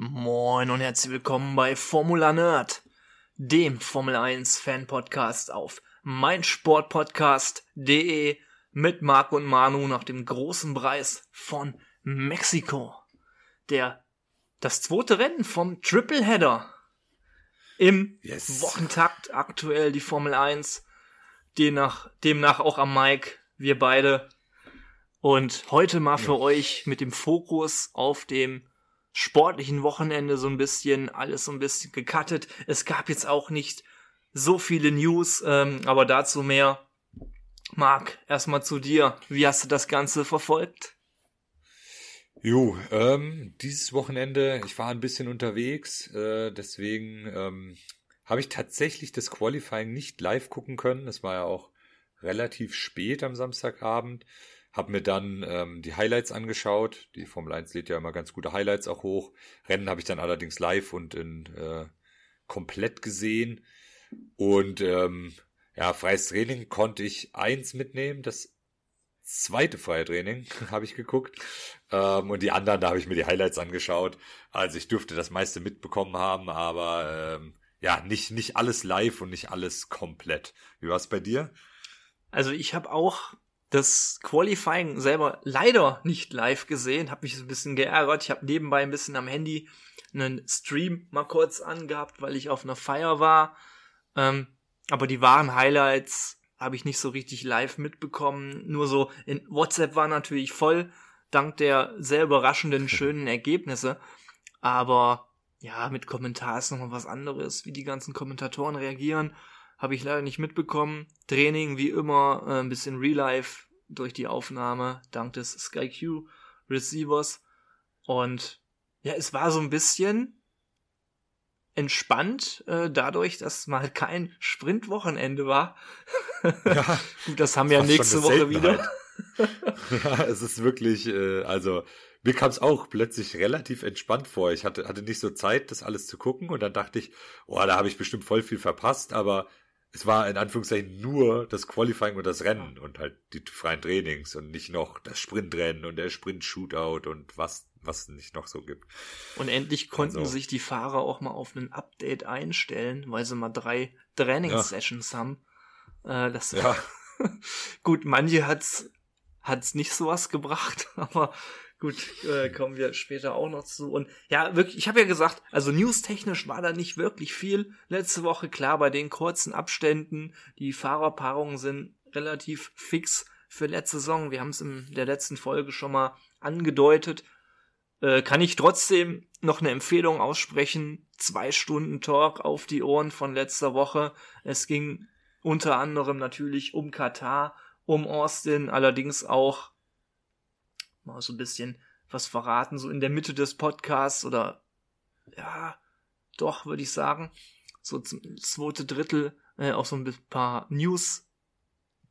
Moin und herzlich willkommen bei Formula Nerd, dem Formel 1 Fan Podcast auf meinsportpodcast.de mit Marc und Manu nach dem großen Preis von Mexiko. Der das zweite Rennen vom Tripleheader im yes. Wochentakt aktuell die Formel 1, demnach, demnach auch am Mike, wir beide. Und heute mal für ja. euch mit dem Fokus auf dem sportlichen Wochenende so ein bisschen, alles so ein bisschen gecuttet. Es gab jetzt auch nicht so viele News, ähm, aber dazu mehr. Marc, erstmal zu dir. Wie hast du das Ganze verfolgt? Jo, ähm, dieses Wochenende, ich war ein bisschen unterwegs, äh, deswegen ähm, habe ich tatsächlich das Qualifying nicht live gucken können. Es war ja auch relativ spät am Samstagabend. Hab mir dann ähm, die Highlights angeschaut. Die Formel 1 lädt ja immer ganz gute Highlights auch hoch. Rennen habe ich dann allerdings live und in äh, komplett gesehen. Und ähm, ja, freies Training konnte ich eins mitnehmen. Das zweite freie Training habe ich geguckt. Ähm, und die anderen, da habe ich mir die Highlights angeschaut. Also ich dürfte das meiste mitbekommen haben, aber ähm, ja, nicht, nicht alles live und nicht alles komplett. Wie war es bei dir? Also ich habe auch das Qualifying selber leider nicht live gesehen, habe mich so ein bisschen geärgert. Ich habe nebenbei ein bisschen am Handy einen Stream mal kurz angehabt, weil ich auf einer Feier war. Ähm, aber die wahren Highlights habe ich nicht so richtig live mitbekommen. Nur so in WhatsApp war natürlich voll, dank der sehr überraschenden schönen Ergebnisse. Aber ja, mit Kommentar ist nochmal was anderes, wie die ganzen Kommentatoren reagieren habe ich leider nicht mitbekommen. Training wie immer, äh, ein bisschen Real Life durch die Aufnahme, dank des SkyQ Receivers. Und ja, es war so ein bisschen entspannt, äh, dadurch, dass mal kein Sprintwochenende war. Ja, Gut, das haben wir ja nächste Woche wieder. ja, es ist wirklich, äh, also mir kam es auch plötzlich relativ entspannt vor. Ich hatte, hatte nicht so Zeit, das alles zu gucken und dann dachte ich, oh, da habe ich bestimmt voll viel verpasst, aber es war in Anführungszeichen nur das Qualifying und das Rennen und halt die freien Trainings und nicht noch das Sprintrennen und der Sprint-Shootout und was, was nicht noch so gibt. Und endlich konnten also. sich die Fahrer auch mal auf ein Update einstellen, weil sie mal drei Trainingssessions ja. haben. Äh, das ja. gut, manche hat's, hat's nicht sowas gebracht, aber Gut, äh, kommen wir später auch noch zu. Und ja, wirklich, ich habe ja gesagt, also newstechnisch war da nicht wirklich viel. Letzte Woche, klar, bei den kurzen Abständen, die Fahrerpaarungen sind relativ fix für letzte Saison. Wir haben es in der letzten Folge schon mal angedeutet. Äh, kann ich trotzdem noch eine Empfehlung aussprechen. Zwei Stunden Talk auf die Ohren von letzter Woche. Es ging unter anderem natürlich um Katar, um Austin, allerdings auch mal so ein bisschen was verraten, so in der Mitte des Podcasts oder ja, doch, würde ich sagen. So zum zweite Drittel äh, auch so ein paar News,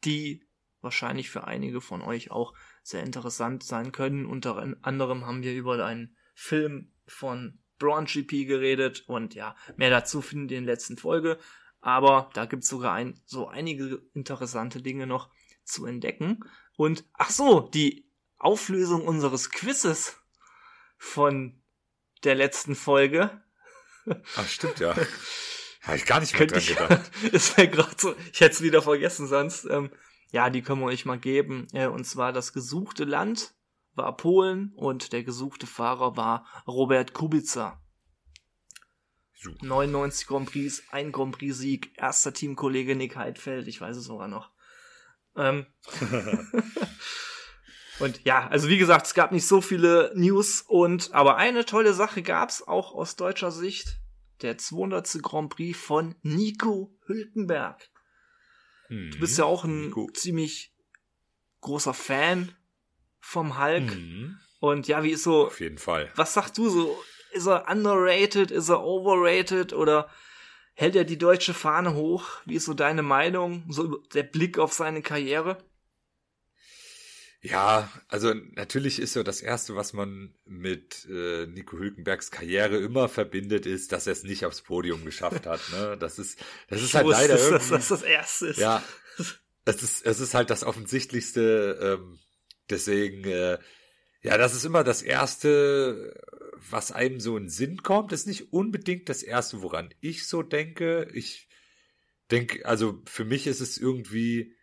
die wahrscheinlich für einige von euch auch sehr interessant sein können. Unter anderem haben wir über einen Film von Braun GP geredet und ja, mehr dazu findet ihr in der letzten Folge. Aber da gibt es sogar ein, so einige interessante Dinge noch zu entdecken. Und ach so, die Auflösung unseres Quizzes von der letzten Folge. Ach, stimmt, ja. Habe ich gar nicht mehr dran ich, gedacht. ist mir gerade so, ich hätte es wieder vergessen sonst. Ähm, ja, die können wir euch mal geben. Äh, und zwar das gesuchte Land war Polen und der gesuchte Fahrer war Robert Kubica. So. 99 Grand Prix, ein Grand Prix Sieg, erster Teamkollege Nick Heidfeld, ich weiß es sogar noch. Ähm, Und ja, also wie gesagt, es gab nicht so viele News und aber eine tolle Sache gab's auch aus deutscher Sicht. Der 200. Grand Prix von Nico Hülkenberg. Mhm. Du bist ja auch ein Nico. ziemlich großer Fan vom Hulk. Mhm. Und ja, wie ist so. Auf jeden Fall. Was sagst du so? Ist er underrated? Ist er overrated? Oder hält er die deutsche Fahne hoch? Wie ist so deine Meinung? So der Blick auf seine Karriere? Ja, also natürlich ist so das Erste, was man mit äh, Nico Hülkenbergs Karriere immer verbindet, ist, dass er es nicht aufs Podium geschafft hat. Ne? Das ist, das ist halt leider irgendwie. Dass das das Erste ist. Ja, es ist, es ist halt das Offensichtlichste. Ähm, deswegen, äh, Ja, das ist immer das Erste, was einem so in Sinn kommt. Das ist nicht unbedingt das Erste, woran ich so denke. Ich denke, also für mich ist es irgendwie,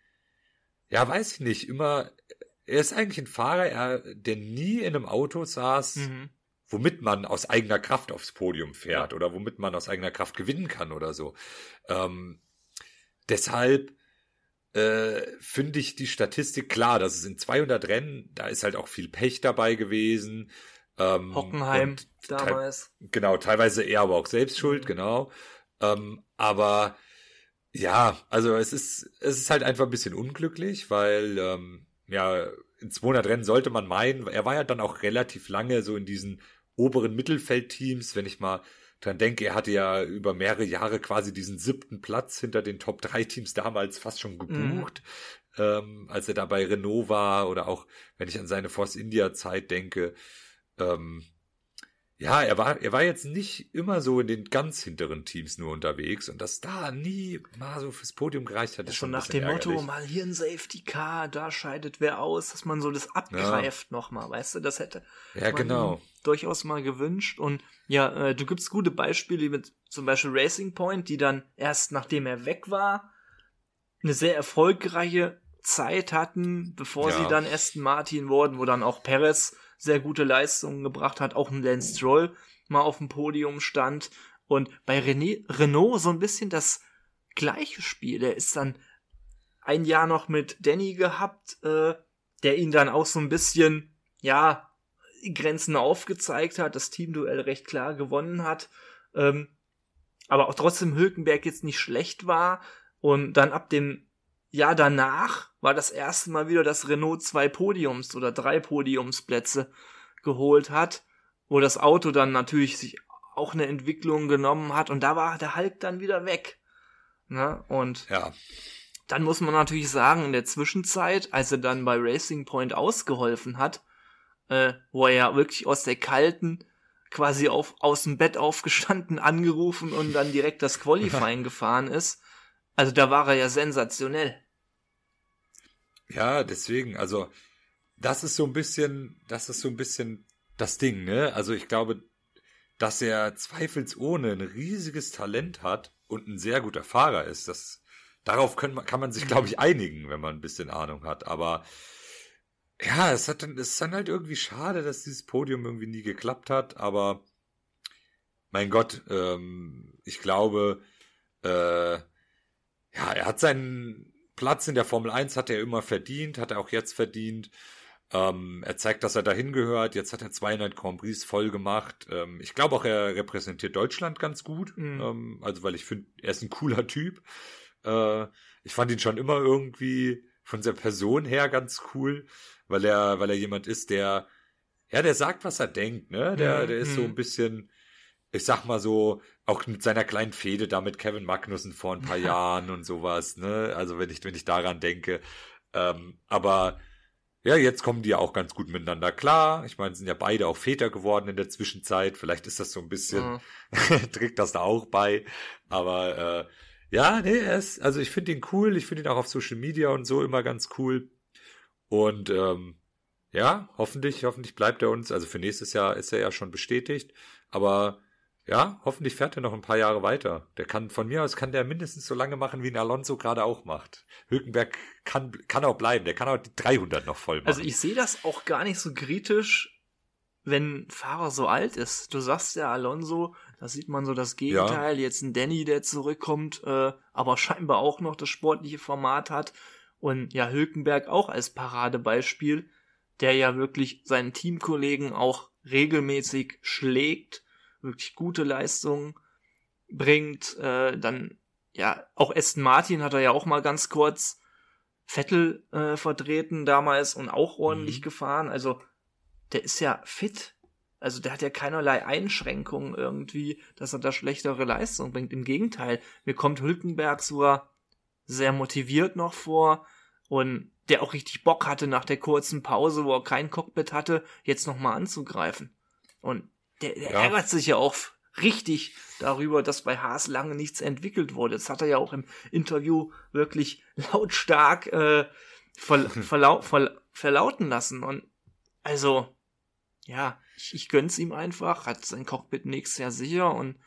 ja, weiß ich nicht, immer, er ist eigentlich ein Fahrer, er, der nie in einem Auto saß, mhm. womit man aus eigener Kraft aufs Podium fährt ja. oder womit man aus eigener Kraft gewinnen kann oder so. Ähm, deshalb äh, finde ich die Statistik klar, dass es in 200 Rennen, da ist halt auch viel Pech dabei gewesen. Ähm, Hockenheim damals. Te genau, teilweise eher aber auch selbst schuld, mhm. genau. Ähm, aber ja, also es ist, es ist halt einfach ein bisschen unglücklich, weil ähm, ja, in 200 Rennen sollte man meinen, er war ja dann auch relativ lange so in diesen oberen Mittelfeldteams, wenn ich mal dran denke, er hatte ja über mehrere Jahre quasi diesen siebten Platz hinter den Top 3 Teams damals fast schon gebucht, mhm. ähm, als er da bei Renault war oder auch, wenn ich an seine Force India Zeit denke, ähm, ja, er war, er war jetzt nicht immer so in den ganz hinteren Teams nur unterwegs und dass da nie mal so fürs Podium gereicht hat. Ist schon nach dem ärgerlich. Motto, mal hier ein Safety Car, da scheidet wer aus, dass man so das abgreift ja. nochmal, weißt du, das hätte ja, genau. durchaus mal gewünscht und ja, äh, du gibst gute Beispiele mit zum Beispiel Racing Point, die dann erst nachdem er weg war, eine sehr erfolgreiche Zeit hatten, bevor ja. sie dann Aston Martin wurden, wo dann auch Perez sehr gute Leistungen gebracht hat, auch ein Lance Stroll mal auf dem Podium stand. Und bei René, Renault so ein bisschen das gleiche Spiel. Der ist dann ein Jahr noch mit Danny gehabt, äh, der ihn dann auch so ein bisschen, ja, Grenzen aufgezeigt hat, das Teamduell recht klar gewonnen hat, ähm, aber auch trotzdem Hülkenberg jetzt nicht schlecht war. Und dann ab dem Jahr danach war das erste Mal wieder, dass Renault zwei Podiums oder drei Podiumsplätze geholt hat, wo das Auto dann natürlich sich auch eine Entwicklung genommen hat und da war der Hulk dann wieder weg. Ne? Und ja. dann muss man natürlich sagen, in der Zwischenzeit, als er dann bei Racing Point ausgeholfen hat, äh, wo er ja wirklich aus der kalten, quasi auf, aus dem Bett aufgestanden, angerufen und dann direkt das Qualifying gefahren ist. Also da war er ja sensationell. Ja, deswegen, also das ist so ein bisschen, das ist so ein bisschen das Ding, ne? Also ich glaube, dass er zweifelsohne ein riesiges Talent hat und ein sehr guter Fahrer ist, das darauf können, kann man sich, glaube ich, einigen, wenn man ein bisschen Ahnung hat. Aber ja, es hat dann, es ist dann halt irgendwie schade, dass dieses Podium irgendwie nie geklappt hat. Aber mein Gott, ähm, ich glaube, äh, ja, er hat seinen Platz in der Formel 1 hat er immer verdient, hat er auch jetzt verdient. Ähm, er zeigt, dass er dahin gehört. Jetzt hat er 200 Grand Prix voll gemacht. Ähm, ich glaube auch, er repräsentiert Deutschland ganz gut. Mhm. Ähm, also, weil ich finde, er ist ein cooler Typ. Äh, ich fand ihn schon immer irgendwie von der Person her ganz cool, weil er, weil er jemand ist, der, ja, der sagt, was er denkt, ne? Der, mhm. der ist so mhm. ein bisschen, ich sag mal so, auch mit seiner kleinen Fehde da mit Kevin Magnussen vor ein paar Jahren und sowas, ne? Also wenn ich, wenn ich daran denke. Ähm, aber ja, jetzt kommen die ja auch ganz gut miteinander klar. Ich meine, sind ja beide auch Väter geworden in der Zwischenzeit. Vielleicht ist das so ein bisschen, mhm. trägt das da auch bei. Aber äh, ja, nee, er ist, also ich finde ihn cool. Ich finde ihn auch auf Social Media und so immer ganz cool. Und ähm, ja, hoffentlich, hoffentlich bleibt er uns. Also für nächstes Jahr ist er ja schon bestätigt. Aber ja, hoffentlich fährt er noch ein paar Jahre weiter. Der kann, von mir aus kann der mindestens so lange machen, wie ein Alonso gerade auch macht. Hülkenberg kann, kann auch bleiben. Der kann auch die 300 noch voll machen. Also ich sehe das auch gar nicht so kritisch, wenn ein Fahrer so alt ist. Du sagst ja Alonso, da sieht man so das Gegenteil. Ja. Jetzt ein Danny, der zurückkommt, äh, aber scheinbar auch noch das sportliche Format hat. Und ja, Hülkenberg auch als Paradebeispiel, der ja wirklich seinen Teamkollegen auch regelmäßig schlägt wirklich gute Leistungen bringt. Äh, dann, ja, auch Aston Martin hat er ja auch mal ganz kurz Vettel äh, vertreten damals und auch ordentlich mhm. gefahren. Also der ist ja fit. Also der hat ja keinerlei Einschränkungen irgendwie, dass er da schlechtere Leistung bringt. Im Gegenteil, mir kommt Hülkenberg sogar sehr motiviert noch vor und der auch richtig Bock hatte nach der kurzen Pause, wo er kein Cockpit hatte, jetzt nochmal anzugreifen. Und der, der ja. ärgert sich ja auch richtig darüber, dass bei Haas lange nichts entwickelt wurde. Das hat er ja auch im Interview wirklich lautstark äh, ver, verlau, ver, verlauten lassen. Und also, ja, ich, ich gönn's ihm einfach, hat sein Cockpit nächstes Jahr sicher und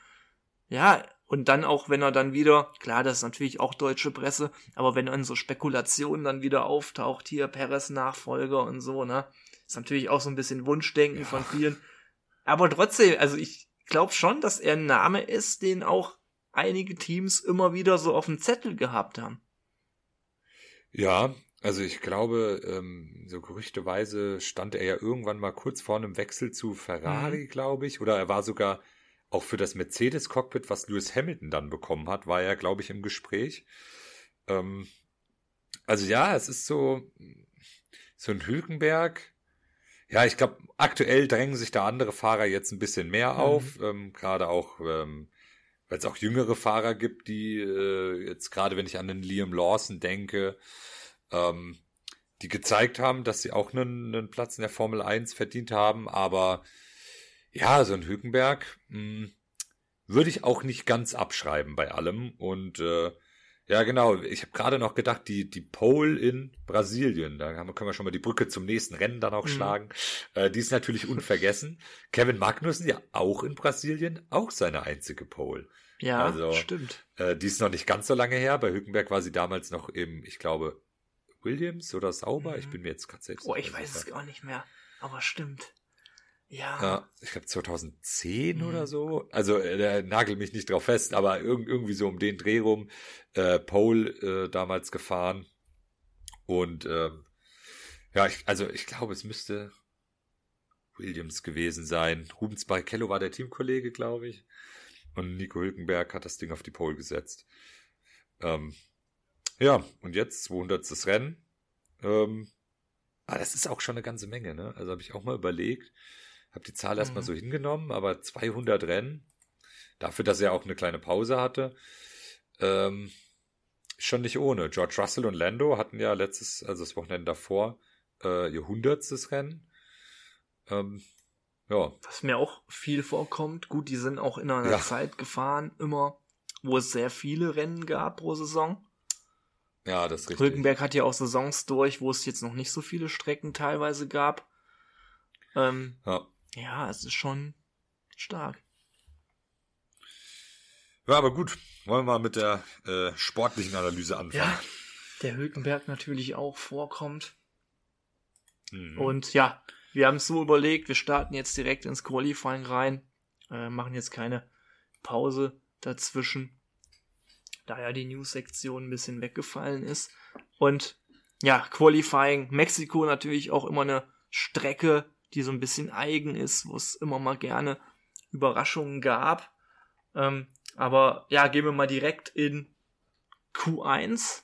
ja, und dann auch, wenn er dann wieder, klar, das ist natürlich auch deutsche Presse, aber wenn dann so Spekulationen dann wieder auftaucht, hier Perez Nachfolger und so, ne, ist natürlich auch so ein bisschen Wunschdenken ja. von vielen. Aber trotzdem, also ich glaube schon, dass er ein Name ist, den auch einige Teams immer wieder so auf dem Zettel gehabt haben. Ja, also ich glaube, ähm, so gerüchteweise stand er ja irgendwann mal kurz vor einem Wechsel zu Ferrari, mhm. glaube ich, oder er war sogar auch für das Mercedes-Cockpit, was Lewis Hamilton dann bekommen hat, war er, glaube ich, im Gespräch. Ähm, also ja, es ist so, so ein Hülkenberg. Ja, ich glaube, aktuell drängen sich da andere Fahrer jetzt ein bisschen mehr mhm. auf, ähm, gerade auch, ähm, weil es auch jüngere Fahrer gibt, die äh, jetzt gerade, wenn ich an den Liam Lawson denke, ähm, die gezeigt haben, dass sie auch einen, einen Platz in der Formel 1 verdient haben, aber ja, so ein Hülkenberg mh, hm, würde ich auch nicht ganz abschreiben bei allem. Und äh, ja, genau, ich habe gerade noch gedacht, die, die Pole in Brasilien, da haben, können wir schon mal die Brücke zum nächsten Rennen dann auch mhm. schlagen. Äh, die ist natürlich unvergessen. Kevin Magnussen ja auch in Brasilien, auch seine einzige Pole. Ja, also, stimmt. Äh, die ist noch nicht ganz so lange her. Bei Hülkenberg war sie damals noch im, ich glaube, Williams oder Sauber. Mhm. Ich bin mir jetzt gerade selbst. Oh, ich weiß es gar nicht mehr. Aber stimmt. Ja. ja ich glaube 2010 mhm. oder so. Also äh, der nagelt mich nicht drauf fest, aber irg irgendwie so um den Dreh rum. Äh, Pole äh, damals gefahren. Und ähm, ja, ich, also ich glaube, es müsste Williams gewesen sein. Rubens Barrichello war der Teamkollege, glaube ich. Und Nico Hülkenberg hat das Ding auf die Pole gesetzt. Ähm, ja, und jetzt 200. Rennen. Ähm, ah, das ist auch schon eine ganze Menge, ne? Also habe ich auch mal überlegt. Habe die Zahl erstmal mhm. so hingenommen, aber 200 Rennen, dafür, dass er auch eine kleine Pause hatte, ähm, schon nicht ohne. George Russell und Lando hatten ja letztes, also das Wochenende davor, äh, ihr hundertstes Rennen. Ähm, ja. Was mir auch viel vorkommt, gut, die sind auch in einer ja. Zeit gefahren, immer, wo es sehr viele Rennen gab pro Saison. Ja, das ist richtig. Hülkenberg hat ja auch Saisons durch, wo es jetzt noch nicht so viele Strecken teilweise gab. Ähm, ja. Ja, es ist schon stark. Ja, aber gut. Wollen wir mal mit der äh, sportlichen Analyse anfangen. Ja, der Hülkenberg natürlich auch vorkommt. Mhm. Und ja, wir haben es so überlegt, wir starten jetzt direkt ins Qualifying rein, äh, machen jetzt keine Pause dazwischen, da ja die News-Sektion ein bisschen weggefallen ist. Und ja, Qualifying, Mexiko natürlich auch immer eine Strecke, die so ein bisschen eigen ist, wo es immer mal gerne Überraschungen gab. Ähm, aber ja, gehen wir mal direkt in Q1.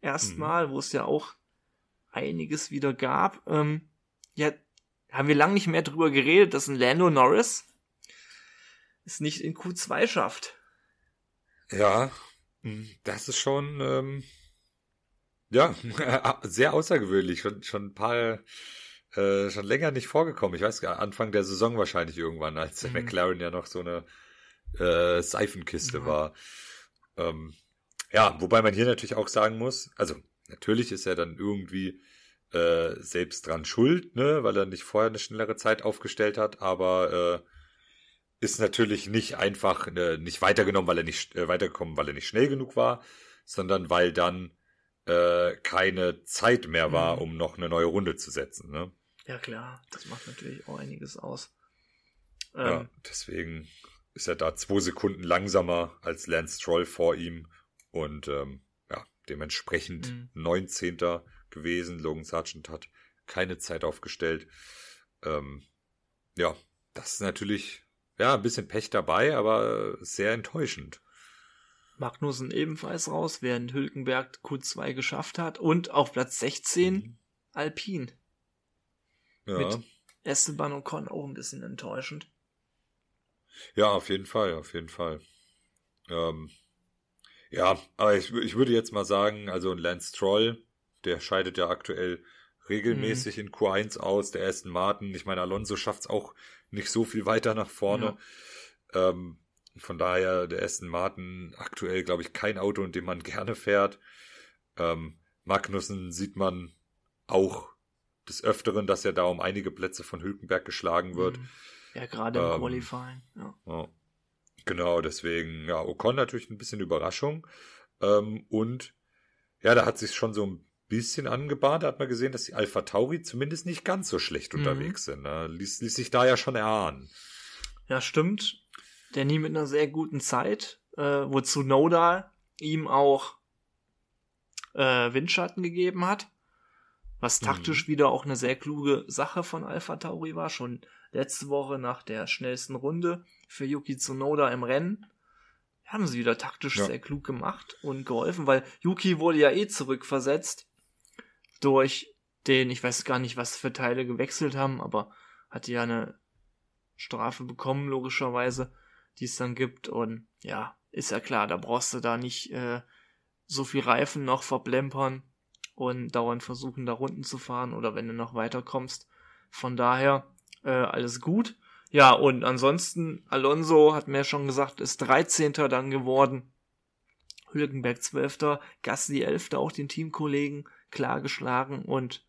Erstmal, mhm. wo es ja auch einiges wieder gab. Ähm, ja, haben wir lange nicht mehr drüber geredet, dass ein Lando Norris es nicht in Q2 schafft. Ja, das ist schon ähm, ja sehr außergewöhnlich. Schon, schon ein paar äh, schon länger nicht vorgekommen. Ich weiß gar Anfang der Saison wahrscheinlich irgendwann, als mhm. McLaren ja noch so eine äh, Seifenkiste mhm. war. Ähm, ja, wobei man hier natürlich auch sagen muss, also natürlich ist er dann irgendwie äh, selbst dran schuld, ne, weil er nicht vorher eine schnellere Zeit aufgestellt hat, aber äh, ist natürlich nicht einfach äh, nicht weitergenommen, weil er nicht äh, weitergekommen, weil er nicht schnell genug war, sondern weil dann äh, keine Zeit mehr war, mhm. um noch eine neue Runde zu setzen. Ne? Ja klar, das macht natürlich auch einiges aus. Ähm, ja, deswegen ist er da zwei Sekunden langsamer als Lance Stroll vor ihm und ähm, ja, dementsprechend mhm. 19. gewesen. Logan Sargent hat keine Zeit aufgestellt. Ähm, ja, das ist natürlich ja ein bisschen Pech dabei, aber sehr enttäuschend. Magnussen ebenfalls raus, während Hülkenberg Q2 geschafft hat und auf Platz 16 mhm. Alpin. Ja. Mit Esteban und Con auch ein bisschen enttäuschend. Ja, auf jeden Fall, auf jeden Fall. Ähm, ja, aber ich, ich würde jetzt mal sagen, also ein Lance Stroll, der scheidet ja aktuell regelmäßig mhm. in Q1 aus, der Aston Martin. Ich meine, Alonso schafft es auch nicht so viel weiter nach vorne. Ja. Ähm, von daher der Aston Martin aktuell, glaube ich, kein Auto, in dem man gerne fährt. Ähm, Magnussen sieht man auch des Öfteren, dass er da um einige Plätze von Hülkenberg geschlagen wird. Mhm. Ja, gerade im ähm, Qualifying. Ja. ja. Genau, deswegen, ja, Ocon natürlich ein bisschen Überraschung. Ähm, und ja, da hat sich schon so ein bisschen angebahnt. Da hat man gesehen, dass die Alpha Tauri zumindest nicht ganz so schlecht mhm. unterwegs sind. Ne? Ließ, ließ sich da ja schon erahnen. Ja, stimmt. Der nie mit einer sehr guten Zeit, äh, wozu Noda ihm auch äh, Windschatten gegeben hat. Was mhm. taktisch mhm. wieder auch eine sehr kluge Sache von Alpha Tauri war. Schon letzte Woche nach der schnellsten Runde für Yuki Tsunoda im Rennen haben sie wieder taktisch ja. sehr klug gemacht und geholfen, weil Yuki wurde ja eh zurückversetzt durch den, ich weiß gar nicht, was für Teile gewechselt haben, aber hatte ja eine Strafe bekommen, logischerweise, die es dann gibt. Und ja, ist ja klar, da brauchst du da nicht äh, so viel Reifen noch verblempern und dauernd versuchen, da Runden zu fahren oder wenn du noch weiterkommst. Von daher äh, alles gut. Ja, und ansonsten, Alonso hat mir schon gesagt, ist 13. dann geworden. Hülkenberg 12. Gasly 11. auch den Teamkollegen klar geschlagen und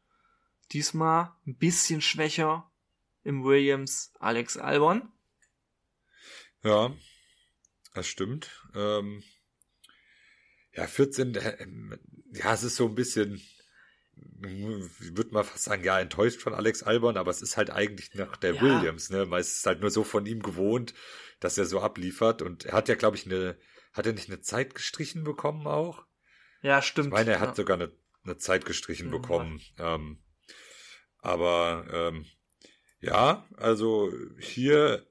diesmal ein bisschen schwächer im Williams Alex Albon. Ja, das stimmt. Ähm, ja, 14, äh, ja, es ist so ein bisschen, ich würde mal fast sagen, ja, enttäuscht von Alex Albon, aber es ist halt eigentlich nach der ja. Williams, ne? Man ist halt nur so von ihm gewohnt, dass er so abliefert. Und er hat ja, glaube ich, eine, hat er nicht eine Zeit gestrichen bekommen auch? Ja, stimmt. Ich meine, er ja. hat sogar eine, eine Zeit gestrichen ja, bekommen. Ähm, aber ähm, ja, also hier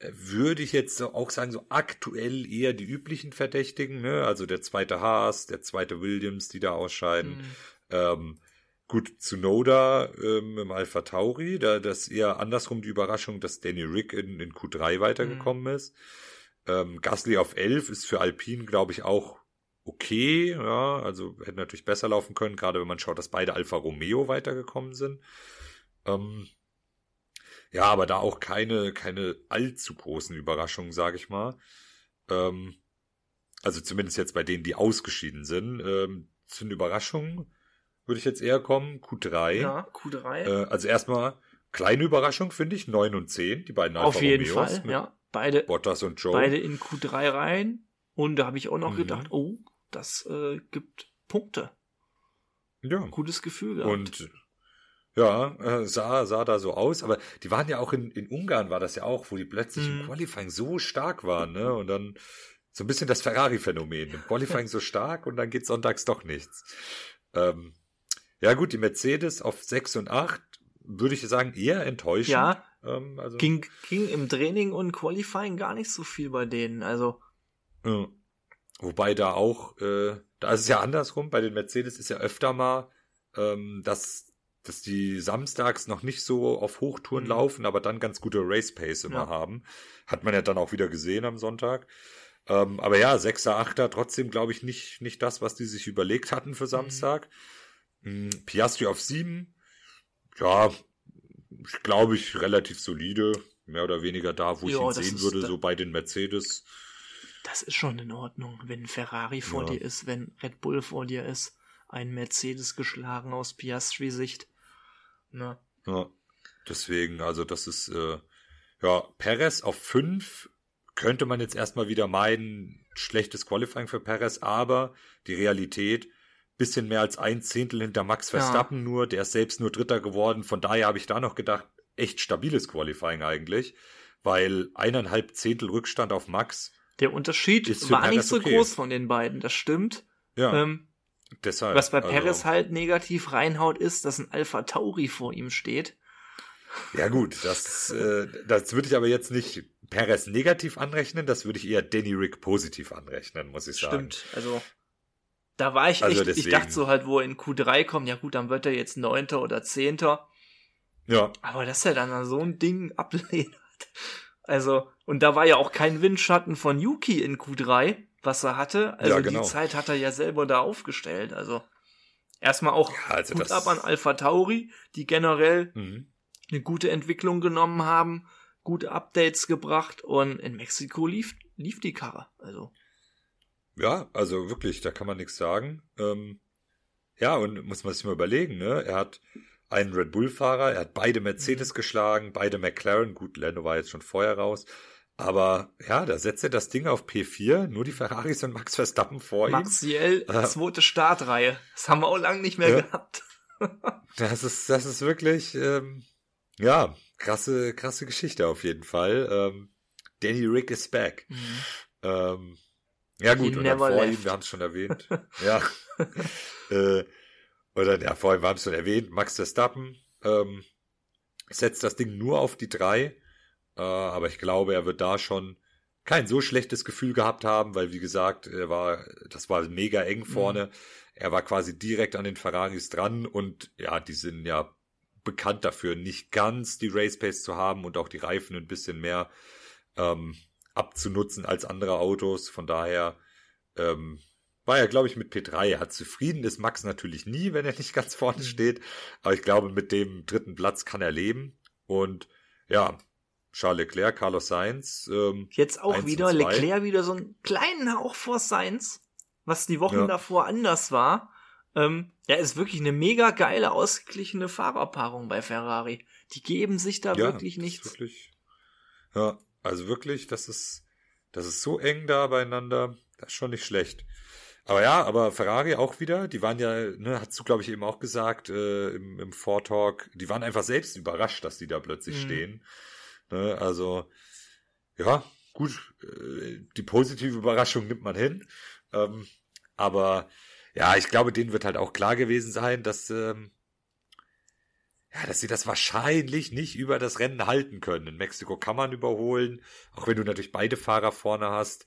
würde ich jetzt auch sagen, so aktuell eher die üblichen Verdächtigen, ne? Also der zweite Haas, der zweite Williams, die da ausscheiden. Mhm. Ähm, gut, zu Noda ähm, im Alpha Tauri, da das eher andersrum die Überraschung, dass Danny Rick in, in Q3 weitergekommen mhm. ist. Ähm, Gasly auf 11 ist für Alpine, glaube ich, auch okay, ja, also hätte natürlich besser laufen können, gerade wenn man schaut, dass beide Alfa Romeo weitergekommen sind. Ähm, ja, aber da auch keine, keine allzu großen Überraschungen, sage ich mal. Ähm, also zumindest jetzt bei denen, die ausgeschieden sind. Ähm, sind Überraschungen, würde ich jetzt eher kommen. Q3. Ja, Q3. Äh, also erstmal kleine Überraschung, finde ich. 9 und 10, die beiden Alfa Auf jeden Romeos Fall, ja. Beide, Bottas und Joe. Beide in Q3 rein. Und da habe ich auch noch mhm. gedacht, oh, das äh, gibt Punkte. Ja. Gutes Gefühl gehabt. Und ja, äh, sah, sah da so aus, aber die waren ja auch in, in Ungarn, war das ja auch, wo die plötzlich mhm. im Qualifying so stark waren, ne? Und dann so ein bisschen das Ferrari-Phänomen. Im Qualifying so stark und dann geht sonntags doch nichts. Ähm, ja, gut, die Mercedes auf 6 und 8 würde ich sagen, eher enttäuschend. Ja. Ähm, also, ging, ging im Training und Qualifying gar nicht so viel bei denen. Also. Ja. Wobei da auch, äh, da ist es ja andersrum, bei den Mercedes ist ja öfter mal, ähm, dass dass die samstags noch nicht so auf Hochtouren mhm. laufen, aber dann ganz gute Race Pace immer ja. haben. Hat man ja dann auch wieder gesehen am Sonntag. Ähm, aber ja, 6er, 8er, trotzdem glaube ich nicht, nicht das, was die sich überlegt hatten für mhm. Samstag. Mhm. Piastri auf 7, ja, glaube ich, relativ solide. Mehr oder weniger da, wo jo, ich ihn sehen würde, so bei den Mercedes. Das ist schon in Ordnung, wenn Ferrari vor ja. dir ist, wenn Red Bull vor dir ist, ein Mercedes geschlagen aus Piastri-Sicht. Ne? Ja, deswegen, also das ist, äh, ja, Perez auf 5 könnte man jetzt erstmal wieder meiden, schlechtes Qualifying für Perez, aber die Realität, bisschen mehr als ein Zehntel hinter Max Verstappen ja. nur, der ist selbst nur Dritter geworden, von daher habe ich da noch gedacht, echt stabiles Qualifying eigentlich, weil eineinhalb Zehntel Rückstand auf Max. Der Unterschied war Perez nicht so okay. groß von den beiden, das stimmt. Ja. Ähm, Deshalb, Was bei Perez also, halt negativ reinhaut, ist, dass ein Alpha Tauri vor ihm steht. Ja gut, das, äh, das würde ich aber jetzt nicht Perez negativ anrechnen, das würde ich eher Danny Rick positiv anrechnen, muss ich sagen. Stimmt, also da war ich also echt, deswegen. ich dachte so halt, wo er in Q3 kommt, ja gut, dann wird er jetzt Neunter oder Zehnter. Ja. Aber dass er dann so ein Ding ablehnt. Also, und da war ja auch kein Windschatten von Yuki in Q3 was er hatte. Also ja, genau. die Zeit hat er ja selber da aufgestellt. Also erstmal auch ja, also gut ab an Alpha Tauri, die generell mhm. eine gute Entwicklung genommen haben, gute Updates gebracht und in Mexiko lief, lief die Karre. Also. Ja, also wirklich, da kann man nichts sagen. Ähm, ja, und muss man sich mal überlegen, ne? Er hat einen Red Bull-Fahrer. Er hat beide Mercedes mhm. geschlagen, beide McLaren. Gut, Lando war jetzt schon vorher raus. Aber ja, da setzt er das Ding auf P4, nur die Ferraris und Max Verstappen vor ihm. Maxiell äh, zweite Startreihe. Das haben wir auch lange nicht mehr ja. gehabt. das ist, das ist wirklich, ähm, ja, krasse, krasse Geschichte auf jeden Fall. Ähm, Danny Rick is back. Mhm. Ähm, ja gut, He und dann vor left. ihm, wir haben es schon erwähnt. ja. äh, oder ja, vorhin, wir haben es schon erwähnt, Max Verstappen ähm, setzt das Ding nur auf die drei. Äh, aber ich glaube, er wird da schon kein so schlechtes Gefühl gehabt haben, weil wie gesagt, er war, das war mega eng vorne. Mhm. Er war quasi direkt an den Ferraris dran und ja, die sind ja bekannt dafür, nicht ganz die Race Pace zu haben und auch die Reifen ein bisschen mehr ähm, abzunutzen als andere Autos. Von daher ähm, war er, glaube ich, mit P3. Er hat zufrieden ist Max natürlich nie, wenn er nicht ganz vorne mhm. steht. Aber ich glaube, mit dem dritten Platz kann er leben. Und ja, Charles Leclerc, Carlos Sainz. Ähm, Jetzt auch wieder Leclerc wieder so einen kleinen Hauch vor Sainz, was die Wochen ja. davor anders war. Ähm, ja, ist wirklich eine mega geile, ausgeglichene Fahrerpaarung bei Ferrari. Die geben sich da ja, wirklich nichts. Wirklich, ja, also wirklich, das ist, das ist so eng da beieinander. Das ist schon nicht schlecht. Aber ja, aber Ferrari auch wieder, die waren ja, ne, hast du glaube ich eben auch gesagt äh, im, im Vortalk, die waren einfach selbst überrascht, dass die da plötzlich mhm. stehen. Ne, also, ja, gut, äh, die positive Überraschung nimmt man hin. Ähm, aber ja, ich glaube, denen wird halt auch klar gewesen sein, dass, ähm, ja, dass sie das wahrscheinlich nicht über das Rennen halten können. In Mexiko kann man überholen, auch wenn du natürlich beide Fahrer vorne hast.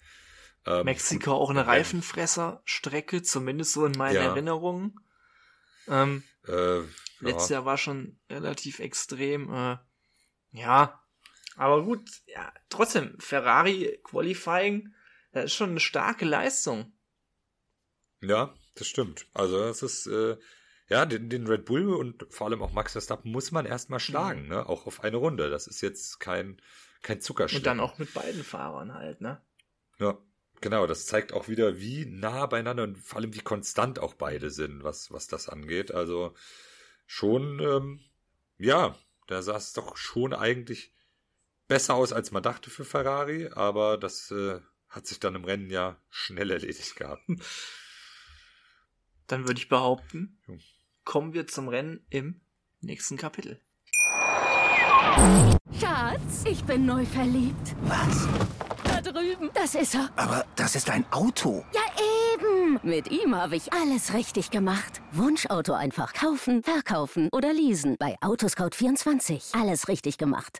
Ähm, Mexiko auch eine Reifenfresser-Strecke, zumindest so in meinen ja. Erinnerungen. Ähm, äh, ja. Letztes Jahr war schon relativ extrem. Äh, ja, aber gut, ja, trotzdem, Ferrari Qualifying, das ist schon eine starke Leistung. Ja, das stimmt. Also das ist, äh, ja, den, den Red Bull und vor allem auch Max Verstappen muss man erstmal schlagen, mhm. ne? Auch auf eine Runde. Das ist jetzt kein, kein Zuckerschlecken. Und dann auch mit beiden Fahrern halt, ne? Ja, genau. Das zeigt auch wieder, wie nah beieinander und vor allem wie konstant auch beide sind, was, was das angeht. Also schon, ähm, ja, da sah es doch schon eigentlich besser aus, als man dachte für Ferrari, aber das äh, hat sich dann im Rennen ja schnell erledigt gehabt. Dann würde ich behaupten, kommen wir zum Rennen im nächsten Kapitel. Schatz, ich bin neu verliebt. Was? Da drüben. Das ist er. Aber das ist ein Auto. Ja, eben. Mit ihm habe ich alles richtig gemacht. Wunschauto einfach kaufen, verkaufen oder leasen. Bei Autoscout24. Alles richtig gemacht.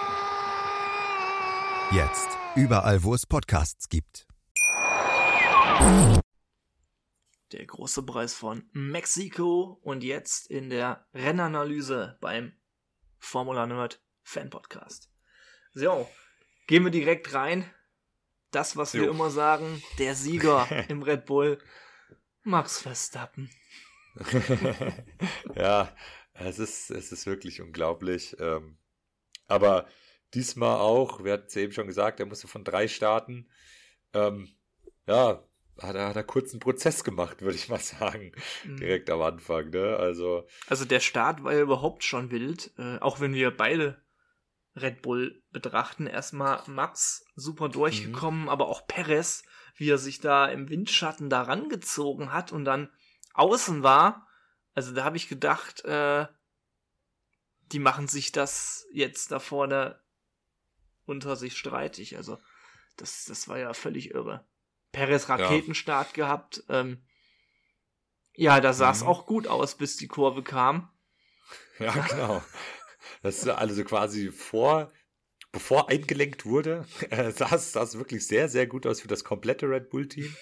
Jetzt. Überall, wo es Podcasts gibt. Der große Preis von Mexiko und jetzt in der Rennanalyse beim Formula Nerd Fan Podcast. So, gehen wir direkt rein. Das, was jo. wir immer sagen, der Sieger im Red Bull, Max Verstappen. ja, es ist, es ist wirklich unglaublich. Ähm, aber Diesmal auch, wir hatten es eben schon gesagt, er musste von drei starten. Ähm, ja, hat er, hat er kurz einen Prozess gemacht, würde ich mal sagen. Mhm. Direkt am Anfang, ne? Also. Also der Start war ja überhaupt schon wild, äh, auch wenn wir beide Red Bull betrachten. Erstmal Max super durchgekommen, mhm. aber auch Perez, wie er sich da im Windschatten da rangezogen hat und dann außen war. Also da habe ich gedacht, äh, die machen sich das jetzt da vorne unter sich streitig. Also, das, das war ja völlig irre. Perez Raketenstart ja. gehabt. Ähm, ja, da sah es mhm. auch gut aus, bis die Kurve kam. Ja, genau. Das ist also quasi vor, bevor eingelenkt wurde, äh, sah es wirklich sehr, sehr gut aus für das komplette Red Bull-Team.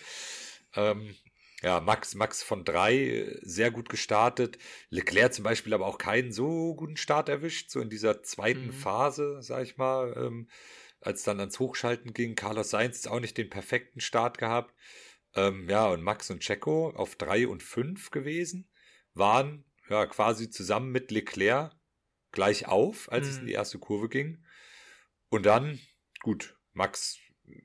Ähm, ja, Max, Max von drei sehr gut gestartet. Leclerc zum Beispiel aber auch keinen so guten Start erwischt, so in dieser zweiten mhm. Phase, sag ich mal, ähm, als dann ans Hochschalten ging. Carlos Sainz ist auch nicht den perfekten Start gehabt. Ähm, ja, und Max und Checo auf drei und fünf gewesen, waren ja quasi zusammen mit Leclerc gleich auf, als mhm. es in die erste Kurve ging. Und dann, gut, Max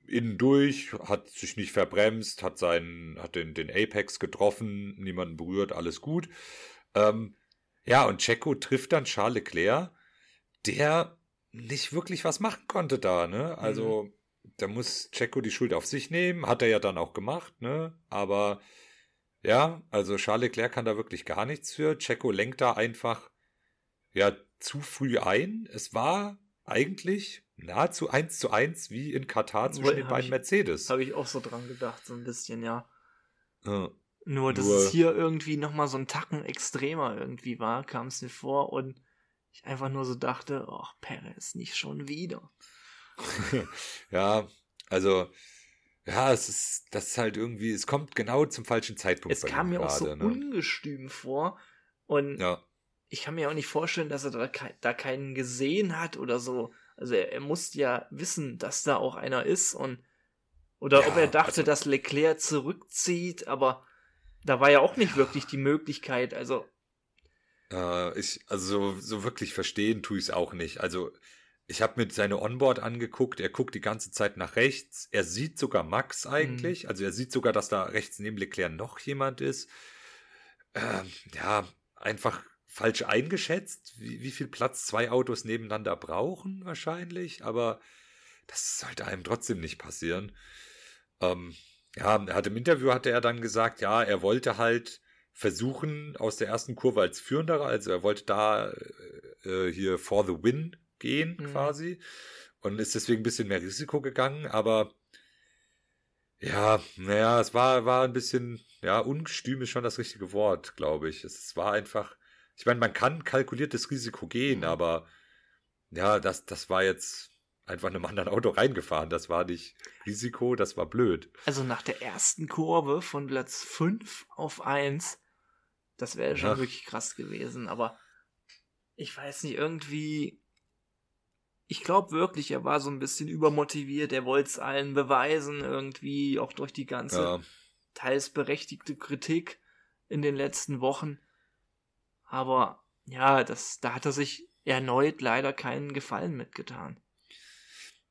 innen durch, hat sich nicht verbremst, hat seinen, hat den, den Apex getroffen, niemanden berührt, alles gut. Ähm, ja, und Checo trifft dann Charles Leclerc, der nicht wirklich was machen konnte da, ne? Also, mhm. da muss Checo die Schuld auf sich nehmen, hat er ja dann auch gemacht, ne? Aber ja, also Charles Leclerc kann da wirklich gar nichts für. Checo lenkt da einfach ja zu früh ein. Es war eigentlich nahezu eins zu eins wie in Katar zwischen den beiden ich, Mercedes. Habe ich auch so dran gedacht, so ein bisschen, ja. ja. Nur, dass Nur, es hier irgendwie nochmal so ein Tacken extremer irgendwie war, kam es mir vor und ich einfach nur so dachte, ach, Perez, nicht schon wieder. ja, also, ja, es ist, das ist halt irgendwie, es kommt genau zum falschen Zeitpunkt. Es kam mir grade, auch so ne? ungestüm vor und ja. Ich kann mir auch nicht vorstellen, dass er da, da keinen gesehen hat oder so. Also er, er muss ja wissen, dass da auch einer ist und oder ja, ob er dachte, also, dass Leclerc zurückzieht, aber da war ja auch nicht wirklich die Möglichkeit. Also äh, ich, also so, so wirklich verstehen tue ich es auch nicht. Also ich habe mir seine Onboard angeguckt. Er guckt die ganze Zeit nach rechts. Er sieht sogar Max eigentlich. Mhm. Also er sieht sogar, dass da rechts neben Leclerc noch jemand ist. Ähm, ja, einfach falsch eingeschätzt, wie, wie viel Platz zwei Autos nebeneinander brauchen wahrscheinlich, aber das sollte einem trotzdem nicht passieren. Ähm, ja, er hat im Interview hatte er dann gesagt, ja, er wollte halt versuchen aus der ersten Kurve als Führender, also er wollte da äh, äh hier for the win gehen mhm. quasi und ist deswegen ein bisschen mehr Risiko gegangen, aber ja, naja, es war, war ein bisschen, ja, ungestüm ist schon das richtige Wort, glaube ich. Es war einfach, ich meine, man kann kalkuliertes Risiko gehen, mhm. aber ja, das, das war jetzt einfach in einem anderen Auto reingefahren. Das war nicht Risiko, das war blöd. Also nach der ersten Kurve von Platz 5 auf 1, das wäre schon ja. wirklich krass gewesen, aber ich weiß nicht, irgendwie. Ich glaube wirklich, er war so ein bisschen übermotiviert, er wollte es allen beweisen, irgendwie, auch durch die ganze ja. teils berechtigte Kritik in den letzten Wochen. Aber ja, das, da hat er sich erneut leider keinen Gefallen mitgetan.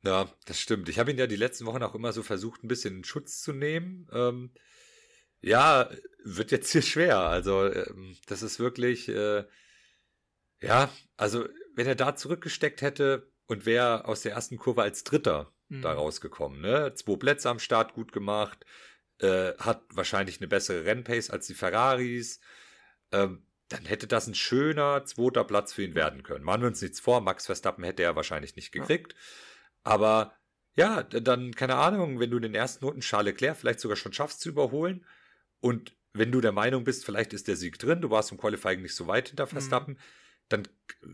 Ja, das stimmt. Ich habe ihn ja die letzten Wochen auch immer so versucht, ein bisschen in Schutz zu nehmen. Ähm, ja, wird jetzt hier schwer. Also, ähm, das ist wirklich, äh, ja, also, wenn er da zurückgesteckt hätte und wäre aus der ersten Kurve als Dritter mhm. da rausgekommen, ne? Zwei Plätze am Start gut gemacht, äh, hat wahrscheinlich eine bessere Rennpace als die Ferraris. Ähm, dann hätte das ein schöner zweiter Platz für ihn werden können. Machen wir uns nichts vor, Max Verstappen hätte er wahrscheinlich nicht gekriegt. Aber ja, dann, keine Ahnung, wenn du den ersten Noten Charles Leclerc vielleicht sogar schon schaffst zu überholen und wenn du der Meinung bist, vielleicht ist der Sieg drin, du warst im Qualifying nicht so weit hinter mhm. Verstappen, mhm. dann,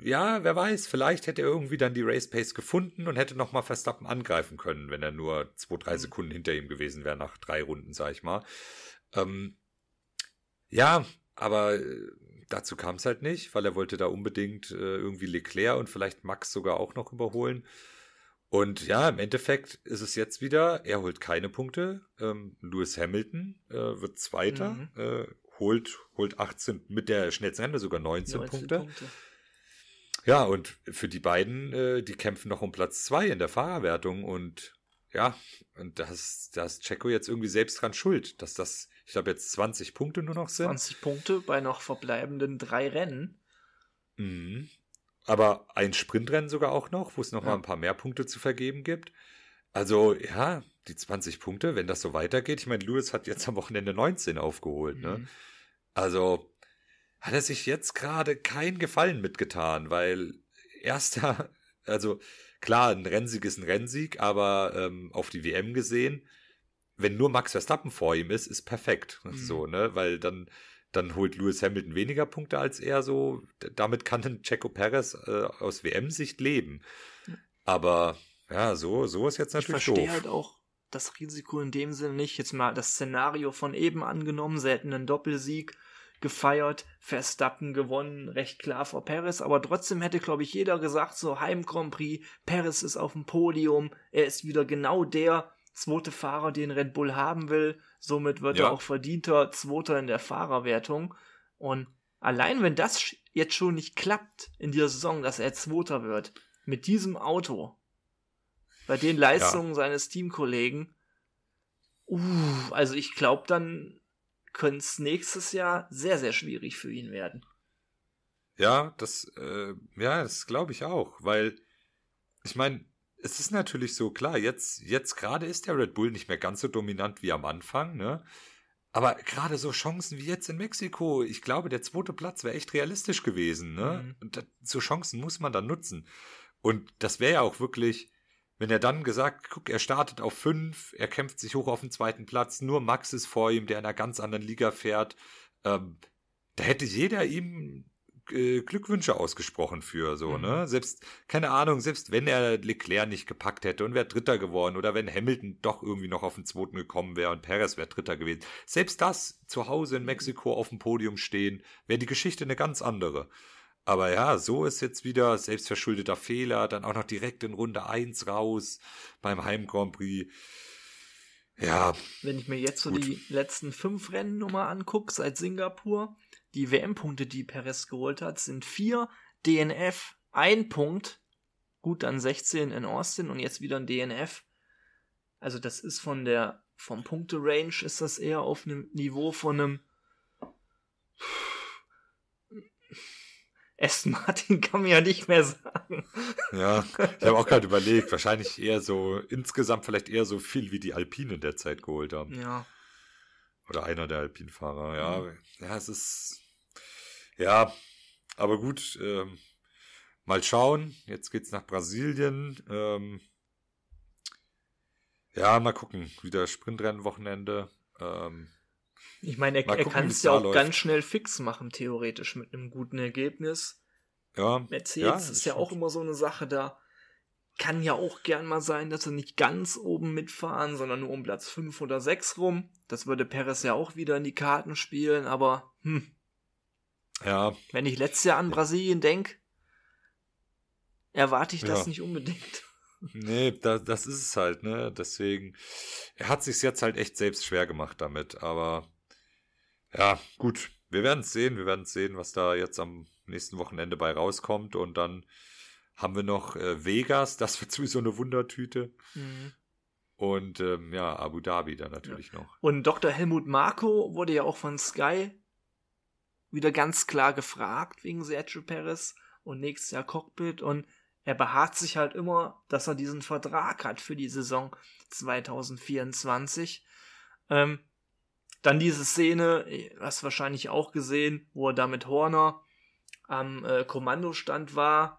ja, wer weiß, vielleicht hätte er irgendwie dann die Race Pace gefunden und hätte nochmal Verstappen angreifen können, wenn er nur zwei, drei mhm. Sekunden hinter ihm gewesen wäre nach drei Runden, sag ich mal. Ähm, ja, aber äh, dazu kam es halt nicht, weil er wollte da unbedingt äh, irgendwie Leclerc und vielleicht Max sogar auch noch überholen. Und ja, im Endeffekt ist es jetzt wieder, er holt keine Punkte. Ähm, Lewis Hamilton äh, wird Zweiter, mhm. äh, holt, holt 18 mit der schnellsten Rente sogar 19, 19 Punkte. Punkte. Ja, und für die beiden, äh, die kämpfen noch um Platz zwei in der Fahrerwertung und ja, und das, da ist Checo jetzt irgendwie selbst dran schuld, dass das ich glaube jetzt 20 Punkte nur noch sind. 20 Punkte bei noch verbleibenden drei Rennen. Mhm. Aber ein Sprintrennen sogar auch noch, wo es noch ja. mal ein paar mehr Punkte zu vergeben gibt. Also ja, die 20 Punkte, wenn das so weitergeht. Ich meine, Lewis hat jetzt am Wochenende 19 aufgeholt. Ne? Mhm. Also hat er sich jetzt gerade keinen Gefallen mitgetan, weil erster, also klar, ein Rennsieg ist ein Rennsieg, aber ähm, auf die WM gesehen wenn nur Max Verstappen vor ihm ist, ist perfekt. Mhm. So, ne? Weil dann, dann holt Lewis Hamilton weniger Punkte als er so. Damit kann dann Checo Perez äh, aus WM-Sicht leben. Aber ja, so, so ist jetzt natürlich ich verstehe halt auch das Risiko in dem Sinne nicht. Jetzt mal das Szenario von eben angenommen, sie hätten einen Doppelsieg gefeiert, Verstappen gewonnen, recht klar vor Paris, aber trotzdem hätte, glaube ich, jeder gesagt, so Heim Grand Prix, Paris ist auf dem Podium, er ist wieder genau der zweite Fahrer, den Red Bull haben will, somit wird ja. er auch verdienter Zweiter in der Fahrerwertung und allein wenn das jetzt schon nicht klappt in dieser Saison, dass er Zweiter wird, mit diesem Auto, bei den Leistungen ja. seines Teamkollegen, uh, also ich glaube, dann könnte es nächstes Jahr sehr, sehr schwierig für ihn werden. Ja, das, äh, ja, das glaube ich auch, weil ich meine, es ist natürlich so klar, jetzt, jetzt gerade ist der Red Bull nicht mehr ganz so dominant wie am Anfang, ne? Aber gerade so Chancen wie jetzt in Mexiko, ich glaube, der zweite Platz wäre echt realistisch gewesen, ne? Mhm. Und so Chancen muss man dann nutzen. Und das wäre ja auch wirklich, wenn er dann gesagt, guck, er startet auf fünf, er kämpft sich hoch auf den zweiten Platz, nur Max ist vor ihm, der in einer ganz anderen Liga fährt, ähm, da hätte jeder ihm äh, Glückwünsche ausgesprochen für so, mhm. ne? Selbst, keine Ahnung, selbst wenn er Leclerc nicht gepackt hätte und wäre Dritter geworden oder wenn Hamilton doch irgendwie noch auf den zweiten gekommen wäre und Perez wäre Dritter gewesen. Selbst das zu Hause in Mexiko auf dem Podium stehen, wäre die Geschichte eine ganz andere. Aber ja, so ist jetzt wieder selbstverschuldeter Fehler, dann auch noch direkt in Runde 1 raus beim Heim Grand Prix. Ja. Wenn ich mir jetzt so gut. die letzten fünf Rennen nochmal angucke, seit Singapur, die WM-Punkte, die Perez geholt hat, sind vier DNF, ein Punkt, gut dann 16 in Austin und jetzt wieder ein DNF. Also das ist von der, vom Punkte-Range ist das eher auf einem Niveau von einem Aston Martin kann man ja nicht mehr sagen. Ja, ich habe auch gerade überlegt, wahrscheinlich eher so, insgesamt vielleicht eher so viel wie die Alpine derzeit geholt haben. Ja. Oder einer der Alpinfahrer, ja. Mhm. Ja, es ist, ja, aber gut, ähm, mal schauen. Jetzt geht's nach Brasilien. Ähm, ja, mal gucken. Wieder Sprintrennenwochenende. Ähm, ich meine, er, er kann es ja auch läuft. ganz schnell fix machen, theoretisch, mit einem guten Ergebnis. Ja. Mercedes ja, ist ja auch immer so eine Sache da. Kann ja auch gern mal sein, dass sie nicht ganz oben mitfahren, sondern nur um Platz 5 oder 6 rum. Das würde Perez ja auch wieder in die Karten spielen, aber hm. Ja. Wenn ich letztes Jahr an Brasilien denke, erwarte ich das ja. nicht unbedingt. Nee, da, das ist es halt, ne? Deswegen, er hat sich jetzt halt echt selbst schwer gemacht damit, aber ja, gut. Wir werden es sehen. Wir werden sehen, was da jetzt am nächsten Wochenende bei rauskommt. Und dann haben wir noch äh, Vegas. Das wird sowieso eine Wundertüte. Mhm. Und ähm, ja, Abu Dhabi dann natürlich ja. noch. Und Dr. Helmut Marko wurde ja auch von Sky wieder ganz klar gefragt wegen Sergio Perez und nächstes Jahr Cockpit. Und er beharrt sich halt immer, dass er diesen Vertrag hat für die Saison 2024. Ähm, dann diese Szene, hast wahrscheinlich auch gesehen, wo er da mit Horner am äh, Kommandostand war,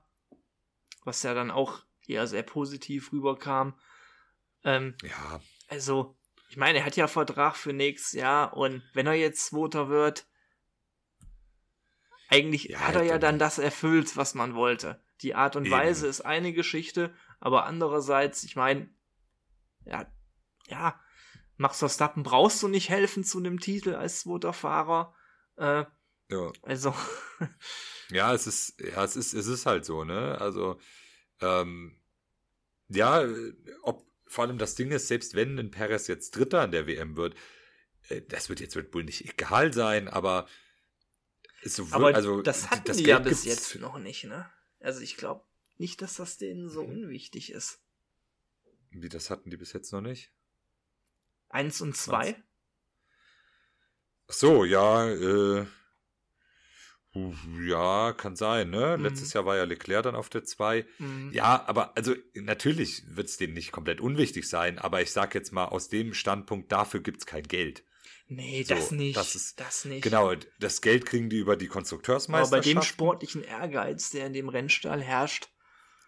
was ja dann auch eher sehr positiv rüberkam. Ähm, ja. Also, ich meine, er hat ja Vertrag für nächstes Jahr und wenn er jetzt Zweiter wird, eigentlich ja, hat er ja dann das erfüllt, was man wollte. Die Art und eben. Weise ist eine Geschichte, aber andererseits, ich meine, ja, ja, Max Verstappen brauchst du nicht helfen zu einem Titel als zweiter Fahrer. Äh, ja. Also. ja, es ist, ja, es ist, es ist halt so, ne? Also, ähm, ja, ob, vor allem das Ding ist, selbst wenn ein Perez jetzt Dritter an der WM wird, äh, das wird jetzt Red Bull nicht egal sein, aber so, aber also, das hatten das die ja bis jetzt noch nicht, ne? Also ich glaube nicht, dass das denen so mhm. unwichtig ist. Wie, das hatten die bis jetzt noch nicht? Eins und zwei? Ach so, ja, äh, ja, kann sein, ne? Mhm. Letztes Jahr war ja Leclerc dann auf der 2. Mhm. Ja, aber also natürlich wird es denen nicht komplett unwichtig sein, aber ich sag jetzt mal, aus dem Standpunkt, dafür gibt's kein Geld. Nee, so, das nicht. Das, ist, das nicht. Genau, das Geld kriegen die über die Konstrukteursmeisterschaft. Aber bei dem sportlichen Ehrgeiz, der in dem Rennstall herrscht,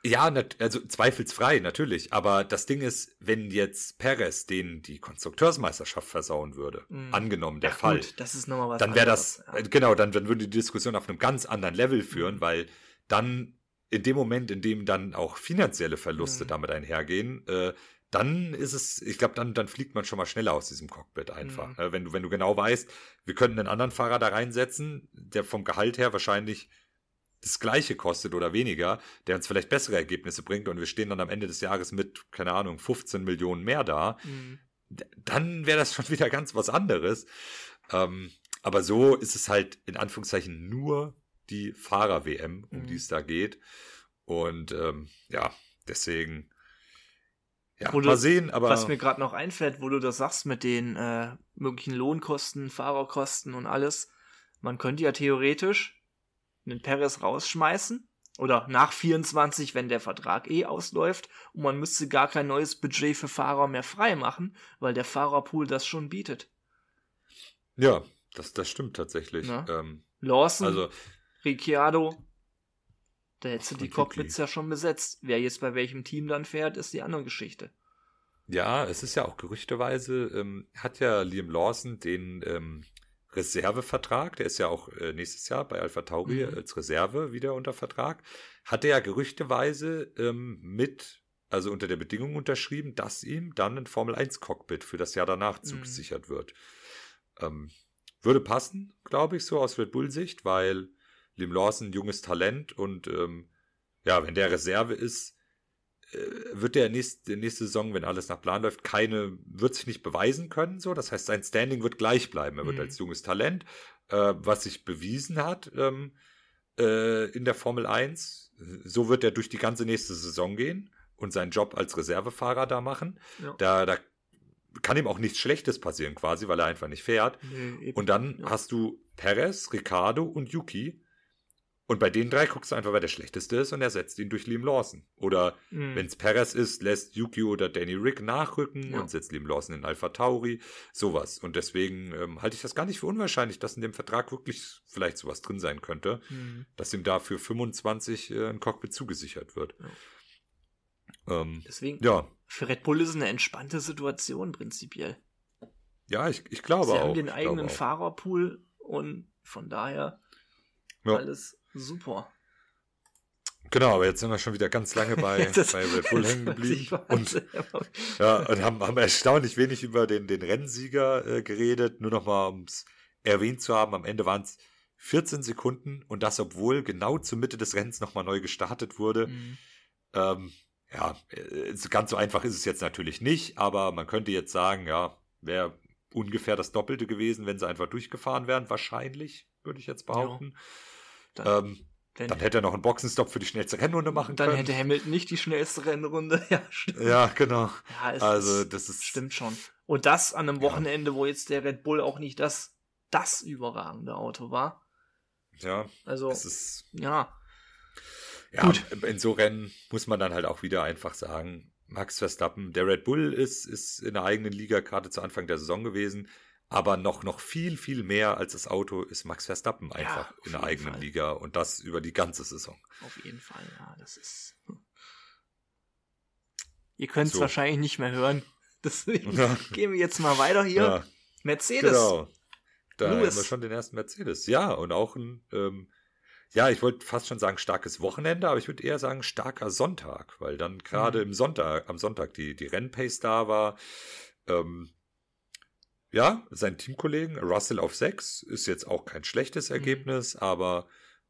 ja, also zweifelsfrei, natürlich. Aber das Ding ist, wenn jetzt Perez den die Konstrukteursmeisterschaft versauen würde, mhm. angenommen der ja, Fall, gut, das ist nochmal was dann wäre das, ja. Äh, genau, dann, dann würde die Diskussion auf einem ganz anderen Level führen, mhm. weil dann in dem Moment, in dem dann auch finanzielle Verluste mhm. damit einhergehen, äh, dann ist es, ich glaube, dann, dann fliegt man schon mal schneller aus diesem Cockpit einfach. Mhm. Ne? Wenn du, wenn du genau weißt, wir könnten einen anderen Fahrer da reinsetzen, der vom Gehalt her wahrscheinlich das gleiche kostet oder weniger, der uns vielleicht bessere Ergebnisse bringt und wir stehen dann am Ende des Jahres mit, keine Ahnung, 15 Millionen mehr da, mhm. dann wäre das schon wieder ganz was anderes. Ähm, aber so ist es halt in Anführungszeichen nur die Fahrer-WM, um mhm. die es da geht. Und ähm, ja, deswegen ja, mal sehen, aber. Was mir gerade noch einfällt, wo du das sagst mit den äh, möglichen Lohnkosten, Fahrerkosten und alles. Man könnte ja theoretisch einen Perez rausschmeißen oder nach 24, wenn der Vertrag eh ausläuft und man müsste gar kein neues Budget für Fahrer mehr frei machen, weil der Fahrerpool das schon bietet. Ja, das, das stimmt tatsächlich. Ähm, Lawson, also, Ricciardo, da hättest du die Cockpits ja schon besetzt. Wer jetzt bei welchem Team dann fährt, ist die andere Geschichte. Ja, es ist ja auch gerüchteweise, ähm, hat ja Liam Lawson den ähm, Reservevertrag, der ist ja auch äh, nächstes Jahr bei Alpha Tauri mhm. als Reserve wieder unter Vertrag, hat er ja gerüchteweise ähm, mit, also unter der Bedingung unterschrieben, dass ihm dann ein Formel 1 Cockpit für das Jahr danach mhm. zugesichert wird. Ähm, würde passen, glaube ich, so aus Red Bull Sicht, weil Liam Lawson junges Talent und ähm, ja, wenn der Reserve ist, wird der nächste, nächste Saison, wenn alles nach Plan läuft, keine, wird sich nicht beweisen können, so. Das heißt, sein Standing wird gleich bleiben. Er wird mhm. als junges Talent, äh, was sich bewiesen hat, ähm, äh, in der Formel 1. So wird er durch die ganze nächste Saison gehen und seinen Job als Reservefahrer da machen. Ja. Da, da kann ihm auch nichts Schlechtes passieren, quasi, weil er einfach nicht fährt. Nee, und dann ja. hast du Perez, Ricardo und Yuki, und bei den drei guckst du einfach, wer der schlechteste ist und ersetzt ihn durch Liam Lawson. Oder mhm. wenn es Perez ist, lässt Yuki oder Danny Rick nachrücken ja. und setzt Liam Lawson in Alpha Tauri. Sowas. Und deswegen ähm, halte ich das gar nicht für unwahrscheinlich, dass in dem Vertrag wirklich vielleicht sowas drin sein könnte, mhm. dass ihm dafür 25 äh, ein Cockpit zugesichert wird. Ja. Ähm, deswegen, ja. für Red Bull ist es eine entspannte Situation prinzipiell. Ja, ich, ich glaube auch. Sie haben den eigenen Fahrerpool und von daher ja. alles Super. Genau, aber jetzt sind wir schon wieder ganz lange bei, bei Red Bull hängen geblieben und, ja, und haben, haben erstaunlich wenig über den, den Rennsieger äh, geredet. Nur nochmal, um es erwähnt zu haben, am Ende waren es 14 Sekunden und das, obwohl genau zur Mitte des Rennens nochmal neu gestartet wurde. Mhm. Ähm, ja, äh, ganz so einfach ist es jetzt natürlich nicht, aber man könnte jetzt sagen, ja, wäre ungefähr das Doppelte gewesen, wenn sie einfach durchgefahren wären, wahrscheinlich, würde ich jetzt behaupten. Ja. Dann, ähm, dann, dann, hätte er noch einen Boxenstopp für die schnellste Rennrunde machen dann können. Dann hätte Hamilton nicht die schnellste Rennrunde. Ja, stimmt. Ja, genau. Ja, also, das ist. Stimmt schon. Und das an einem Wochenende, ja. wo jetzt der Red Bull auch nicht das, das überragende Auto war. Ja. Also, es ist, ja. Ja, Gut. in so Rennen muss man dann halt auch wieder einfach sagen, Max Verstappen, der Red Bull ist, ist in der eigenen Liga gerade zu Anfang der Saison gewesen. Aber noch, noch viel, viel mehr als das Auto ist Max Verstappen einfach ja, in der eigenen Fall. Liga und das über die ganze Saison. Auf jeden Fall, ja, das ist. Ihr könnt es so. wahrscheinlich nicht mehr hören. Deswegen ja. gehen wir jetzt mal weiter hier. Ja. Mercedes. Genau. Da Lewis. haben wir schon den ersten Mercedes. Ja, und auch ein, ähm, ja, ich wollte fast schon sagen starkes Wochenende, aber ich würde eher sagen starker Sonntag, weil dann gerade mhm. im Sonntag, am Sonntag die, die Rennpace da war. Ähm, ja, sein Teamkollegen Russell auf 6 ist jetzt auch kein schlechtes mhm. Ergebnis, mhm. aber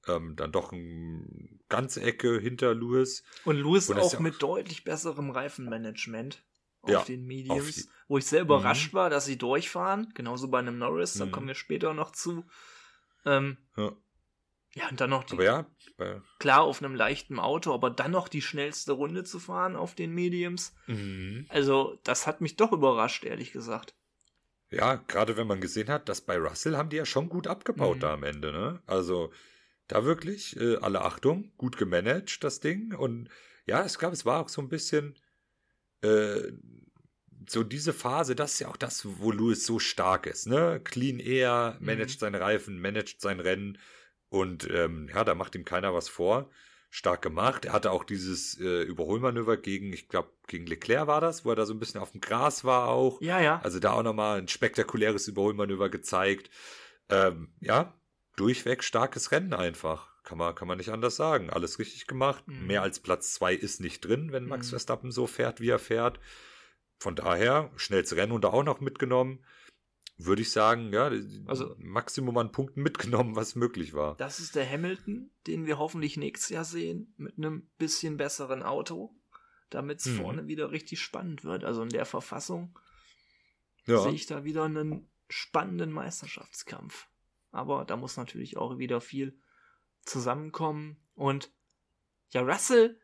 ähm, dann doch ein ganz Ecke hinter Lewis. Und Lewis Und auch mit deutlich besserem Reifenmanagement auf ja, den Mediums, auf die, wo ich sehr überrascht mhm. war, dass sie durchfahren, genauso bei einem Norris, da mhm. kommen wir später noch zu. Ähm, ja. ja, und dann noch die, ja, klar auf einem leichten Auto, aber dann noch die schnellste Runde zu fahren auf den Mediums. Mhm. Also, das hat mich doch überrascht, ehrlich gesagt. Ja, gerade wenn man gesehen hat, dass bei Russell haben die ja schon gut abgebaut mhm. da am Ende, ne? Also da wirklich äh, alle Achtung, gut gemanagt das Ding und ja, ich glaube, es war auch so ein bisschen äh, so diese Phase, das ist ja auch das, wo Lewis so stark ist, ne? Clean Air, managt mhm. seine Reifen, managt sein Rennen und ähm, ja, da macht ihm keiner was vor stark gemacht. Er hatte auch dieses äh, Überholmanöver gegen, ich glaube, gegen Leclerc war das, wo er da so ein bisschen auf dem Gras war auch. Ja, ja. Also da auch nochmal ein spektakuläres Überholmanöver gezeigt. Ähm, ja, durchweg starkes Rennen einfach. Kann man, kann man nicht anders sagen. Alles richtig gemacht. Mhm. Mehr als Platz zwei ist nicht drin, wenn Max mhm. Verstappen so fährt, wie er fährt. von daher, schnellste Rennen und auch noch mitgenommen würde ich sagen, ja, also Maximum an Punkten mitgenommen, was möglich war. Das ist der Hamilton, den wir hoffentlich nächstes Jahr sehen, mit einem bisschen besseren Auto, damit es hm. vorne wieder richtig spannend wird. Also in der Verfassung ja. sehe ich da wieder einen spannenden Meisterschaftskampf. Aber da muss natürlich auch wieder viel zusammenkommen. Und ja, Russell,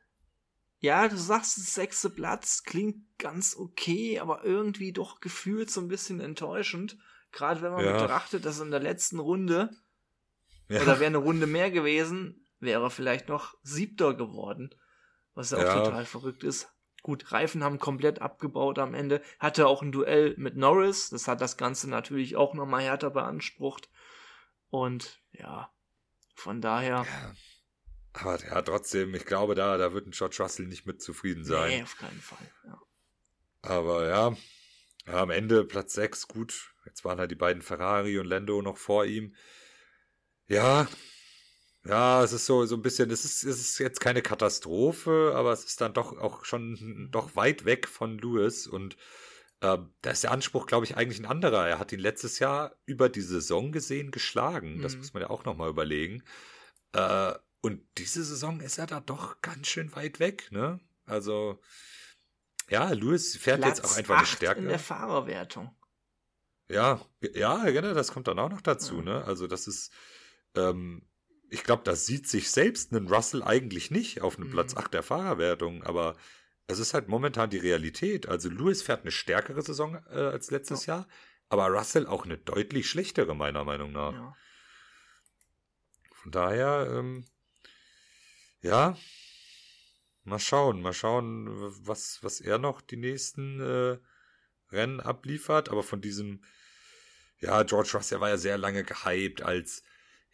ja, du sagst, sechste Platz klingt ganz okay, aber irgendwie doch gefühlt so ein bisschen enttäuschend. Gerade wenn man ja. betrachtet, dass in der letzten Runde, ja. oder wäre eine Runde mehr gewesen, wäre vielleicht noch siebter geworden. Was ja auch ja. total verrückt ist. Gut, Reifen haben komplett abgebaut am Ende. Hatte auch ein Duell mit Norris. Das hat das Ganze natürlich auch nochmal härter beansprucht. Und ja, von daher. Ja. Aber ja, trotzdem, ich glaube, da, da wird ein George Russell nicht mit zufrieden sein. Nee, auf keinen Fall. Ja. Aber ja, ja, am Ende Platz 6, gut. Jetzt waren halt die beiden Ferrari und Lando noch vor ihm. Ja, ja, es ist so, so ein bisschen, es ist, es ist jetzt keine Katastrophe, aber es ist dann doch auch schon doch weit weg von Lewis und äh, da ist der Anspruch, glaube ich, eigentlich ein anderer. Er hat ihn letztes Jahr über die Saison gesehen geschlagen. Das mhm. muss man ja auch nochmal überlegen. Äh, und diese Saison ist er da doch ganz schön weit weg, ne? Also, ja, Lewis fährt Platz jetzt auch einfach eine Stärke. in der Fahrerwertung. Ja, ja, genau, das kommt dann auch noch dazu, ja. ne? Also, das ist, ähm, ich glaube, das sieht sich selbst einen Russell eigentlich nicht auf einem mhm. Platz 8 der Fahrerwertung, aber es ist halt momentan die Realität. Also, Lewis fährt eine stärkere Saison äh, als letztes ja. Jahr, aber Russell auch eine deutlich schlechtere, meiner Meinung nach. Ja. Von daher, ähm, ja, mal schauen, mal schauen, was, was er noch die nächsten äh, Rennen abliefert. Aber von diesem, ja, George Russell war ja sehr lange gehypt als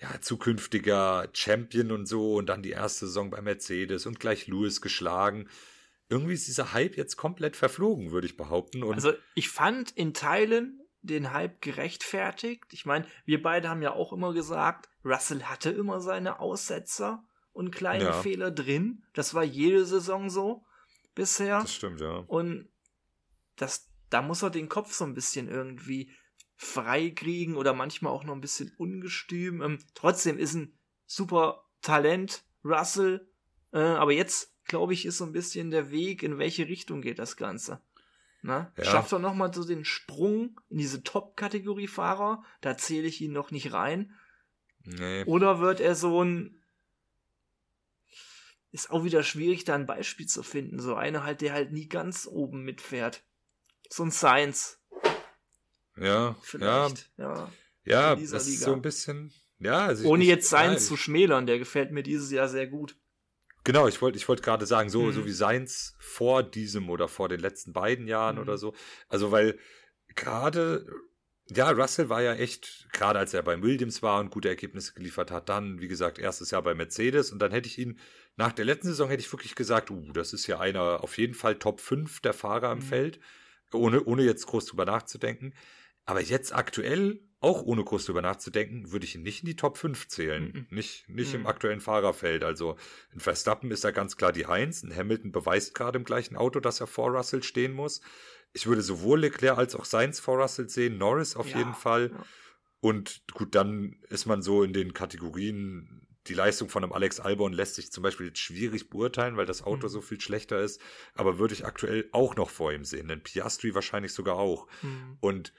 ja, zukünftiger Champion und so und dann die erste Saison bei Mercedes und gleich Lewis geschlagen. Irgendwie ist dieser Hype jetzt komplett verflogen, würde ich behaupten. Und also ich fand in Teilen den Hype gerechtfertigt. Ich meine, wir beide haben ja auch immer gesagt, Russell hatte immer seine Aussetzer und kleine ja. Fehler drin. Das war jede Saison so bisher. Das stimmt, ja. Und das, da muss er den Kopf so ein bisschen irgendwie freikriegen oder manchmal auch noch ein bisschen ungestüm. Ähm, trotzdem ist ein super Talent, Russell. Äh, aber jetzt, glaube ich, ist so ein bisschen der Weg, in welche Richtung geht das Ganze. Na? Ja. Schafft er nochmal so den Sprung in diese Top-Kategorie Fahrer? Da zähle ich ihn noch nicht rein. Nee. Oder wird er so ein ist auch wieder schwierig, da ein Beispiel zu finden. So einer halt, der halt nie ganz oben mitfährt. So ein Science. Ja, Vielleicht, ja. Ja, das Liga. ist so ein bisschen, ja. Also Ohne jetzt Science ja, zu schmälern, der gefällt mir dieses Jahr sehr gut. Genau, ich wollte ich wollte gerade sagen, so, mhm. so wie Science vor diesem oder vor den letzten beiden Jahren mhm. oder so. Also, weil gerade ja, Russell war ja echt, gerade als er beim Williams war und gute Ergebnisse geliefert hat, dann, wie gesagt, erstes Jahr bei Mercedes und dann hätte ich ihn, nach der letzten Saison hätte ich wirklich gesagt, uh, das ist ja einer auf jeden Fall Top 5 der Fahrer im mhm. Feld, ohne, ohne jetzt groß drüber nachzudenken. Aber jetzt aktuell, auch ohne groß drüber nachzudenken, würde ich ihn nicht in die Top 5 zählen. Mhm. Nicht, nicht mhm. im aktuellen Fahrerfeld. Also in Verstappen ist er ganz klar die Eins. Ein Hamilton beweist gerade im gleichen Auto, dass er vor Russell stehen muss ich würde sowohl Leclerc als auch Sainz vor Russell sehen, Norris auf ja, jeden Fall. Ja. Und gut, dann ist man so in den Kategorien, die Leistung von einem Alex Albon lässt sich zum Beispiel jetzt schwierig beurteilen, weil das Auto mhm. so viel schlechter ist. Aber würde ich aktuell auch noch vor ihm sehen, denn Piastri wahrscheinlich sogar auch. Mhm. Und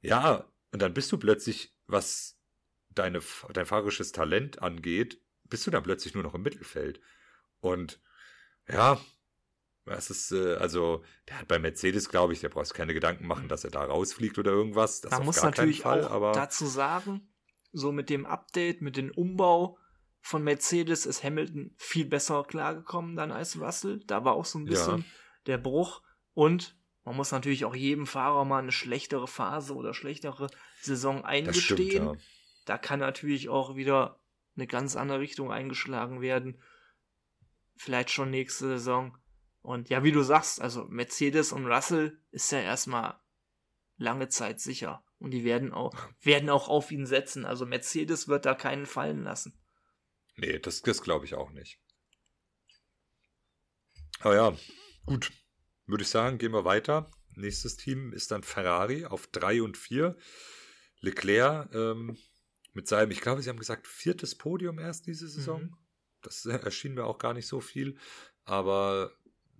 ja, und dann bist du plötzlich, was deine, dein fahrerisches Talent angeht, bist du dann plötzlich nur noch im Mittelfeld. Und ja, es ist, äh, also, der hat bei Mercedes, glaube ich, der brauchst keine Gedanken machen, dass er da rausfliegt oder irgendwas. Das Man muss natürlich Fall, auch aber dazu sagen, so mit dem Update, mit dem Umbau von Mercedes ist Hamilton viel besser klargekommen dann als Russell. Da war auch so ein bisschen ja. der Bruch. Und man muss natürlich auch jedem Fahrer mal eine schlechtere Phase oder schlechtere Saison eingestehen. Stimmt, ja. Da kann natürlich auch wieder eine ganz andere Richtung eingeschlagen werden. Vielleicht schon nächste Saison. Und ja, wie du sagst, also Mercedes und Russell ist ja erstmal lange Zeit sicher. Und die werden auch, werden auch auf ihn setzen. Also Mercedes wird da keinen fallen lassen. Nee, das, das glaube ich auch nicht. Aber ja, gut. Würde ich sagen, gehen wir weiter. nächstes Team ist dann Ferrari auf drei und vier. Leclerc ähm, mit seinem, ich glaube, sie haben gesagt, viertes Podium erst diese Saison. Mhm. Das erschien mir auch gar nicht so viel. Aber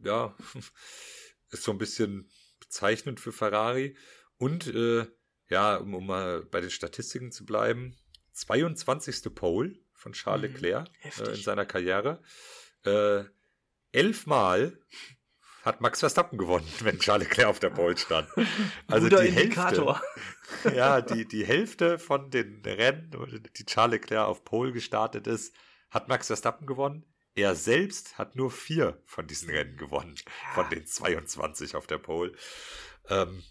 ja, ist so ein bisschen bezeichnend für Ferrari. Und äh, ja, um, um mal bei den Statistiken zu bleiben, 22. Pole von Charles mhm. Leclerc äh, in seiner Karriere. Äh, elfmal hat Max Verstappen gewonnen, wenn Charles Leclerc auf der Pole stand. Also Guter die Indikator. Hälfte, ja, die, die Hälfte von den Rennen, die Charles Leclerc auf Pole gestartet ist, hat Max Verstappen gewonnen. Er selbst hat nur vier von diesen Rennen gewonnen, ja. von den 22 auf der Pole. Ähm,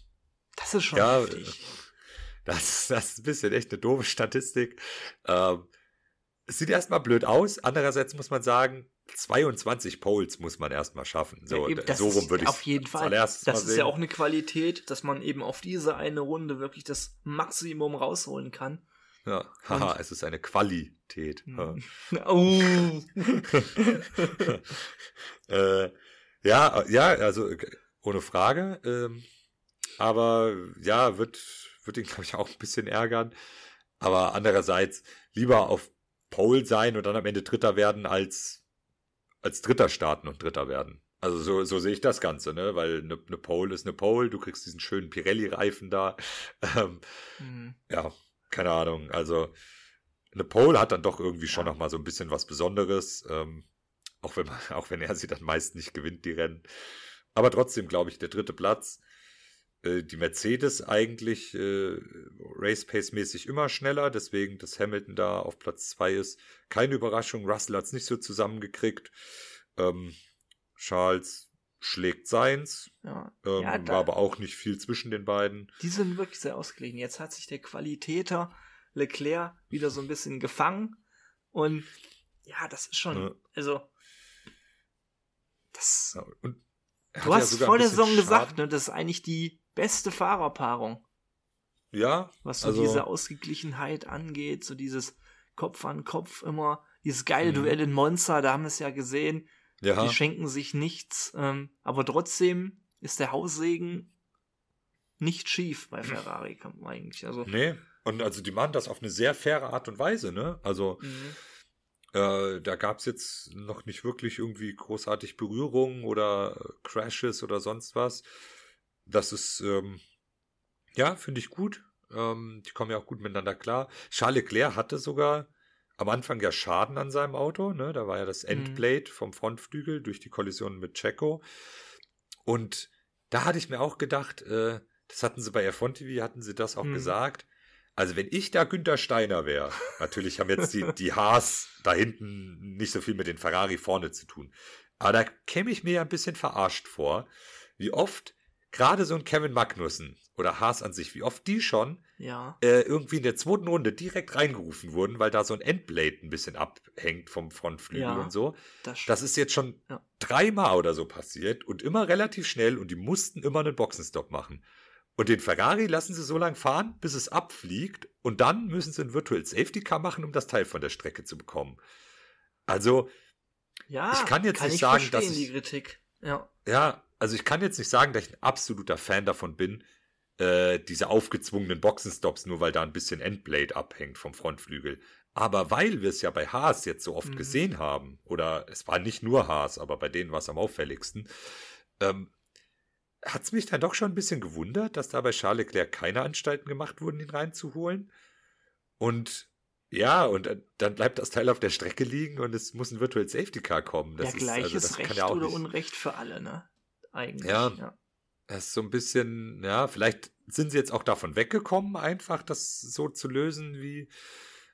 das ist schon ja, heftig. Das, das ist ein bisschen echt eine doofe Statistik. Ähm, es sieht erstmal blöd aus. Andererseits muss man sagen, 22 Poles muss man erstmal schaffen. So, ja, so rum würde ich Auf jeden Fall. Das ist sehen. ja auch eine Qualität, dass man eben auf diese eine Runde wirklich das Maximum rausholen kann. Ja, haha, es ist eine Qualität. Hm. oh. äh, ja, ja, also ohne Frage. Ähm, aber ja, wird, wird ihn, glaube ich, auch ein bisschen ärgern. Aber andererseits lieber auf Pole sein und dann am Ende Dritter werden, als, als Dritter starten und Dritter werden. Also so, so sehe ich das Ganze, ne? Weil eine, eine Pole ist eine Pole, du kriegst diesen schönen Pirelli-Reifen da. Ähm, mhm. Ja, keine Ahnung. Also eine Pole hat dann doch irgendwie schon ja. noch mal so ein bisschen was Besonderes. Ähm, auch wenn man, auch wenn er sie dann meist nicht gewinnt, die Rennen. Aber trotzdem, glaube ich, der dritte Platz äh, die Mercedes eigentlich äh, Race Pace mäßig immer schneller, deswegen, dass Hamilton da auf Platz zwei ist. Keine Überraschung, Russell hat es nicht so zusammengekriegt. Ähm, Charles schlägt seins, ja. Ähm, ja, war aber auch nicht viel zwischen den beiden. Die sind wirklich sehr ausgelegen. Jetzt hat sich der Qualitäter Leclerc wieder so ein bisschen gefangen und ja, das ist schon, ja. also das. Ja, du hast vor der Saison gesagt, ne, das ist eigentlich die beste Fahrerpaarung. Ja. Was so also, diese Ausgeglichenheit angeht, so dieses Kopf an Kopf immer, dieses geile mhm. Duell in Monza, da haben wir es ja gesehen. Ja. Die schenken sich nichts, ähm, aber trotzdem ist der Haussegen nicht schief bei Ferrari, kann man eigentlich. Also, nee, und also die machen das auf eine sehr faire Art und Weise, ne? Also mhm. äh, da gab es jetzt noch nicht wirklich irgendwie großartig Berührungen oder Crashes oder sonst was. Das ist, ähm, ja, finde ich gut. Ähm, die kommen ja auch gut miteinander klar. Charles Leclerc hatte sogar am Anfang ja Schaden an seinem Auto. Ne? Da war ja das mhm. Endblade mhm. vom Frontflügel durch die Kollision mit Checo. Und da hatte ich mir auch gedacht, äh, das hatten sie bei F1 TV, hatten sie das auch mhm. gesagt. Also wenn ich da Günther Steiner wäre, natürlich haben jetzt die, die Haas da hinten nicht so viel mit den Ferrari vorne zu tun. Aber da käme ich mir ja ein bisschen verarscht vor, wie oft gerade so ein Kevin Magnussen oder Haas an sich, wie oft die schon ja. äh, irgendwie in der zweiten Runde direkt reingerufen wurden, weil da so ein Endblade ein bisschen abhängt vom Frontflügel ja, und so. Das, das, ist jetzt schon ja. dreimal oder so passiert und immer relativ schnell und die mussten immer einen Boxenstopp machen. Und den Ferrari lassen sie so lange fahren, bis es abfliegt und dann müssen sie ein Virtual Safety Car machen, um das Teil von der Strecke zu bekommen. Also, ja, ich kann jetzt kann nicht sagen, dass ich, die Kritik. Ja. ja, also ich kann jetzt nicht sagen, dass ich ein absoluter Fan davon bin, äh, diese aufgezwungenen Boxenstops, nur weil da ein bisschen Endblade abhängt vom Frontflügel. Aber weil wir es ja bei Haas jetzt so oft mhm. gesehen haben, oder es war nicht nur Haas, aber bei denen war es am auffälligsten, ähm, hat es mich dann doch schon ein bisschen gewundert, dass da bei Charles Leclerc keine Anstalten gemacht wurden, ihn reinzuholen. Und ja, und dann bleibt das Teil auf der Strecke liegen und es muss ein Virtual Safety Car kommen. Das ja, gleiches ist, also Recht ja oder nicht. Unrecht für alle, ne? Eigentlich. Ja, ja. Das ist so ein bisschen, ja, vielleicht sind sie jetzt auch davon weggekommen, einfach das so zu lösen, wie,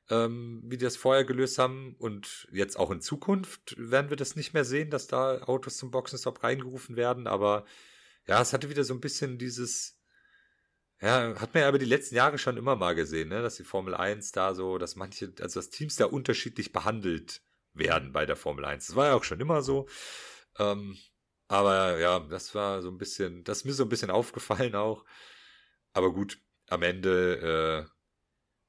ähm, wie die das vorher gelöst haben. Und jetzt auch in Zukunft werden wir das nicht mehr sehen, dass da Autos zum Boxenstopp reingerufen werden. Aber ja, es hatte wieder so ein bisschen dieses, ja, hat man ja über die letzten Jahre schon immer mal gesehen, ne, dass die Formel 1 da so, dass manche, also dass Teams da unterschiedlich behandelt werden bei der Formel 1. Das war ja auch schon immer so. Ähm, aber ja, das war so ein bisschen, das ist mir so ein bisschen aufgefallen auch. Aber gut, am Ende äh,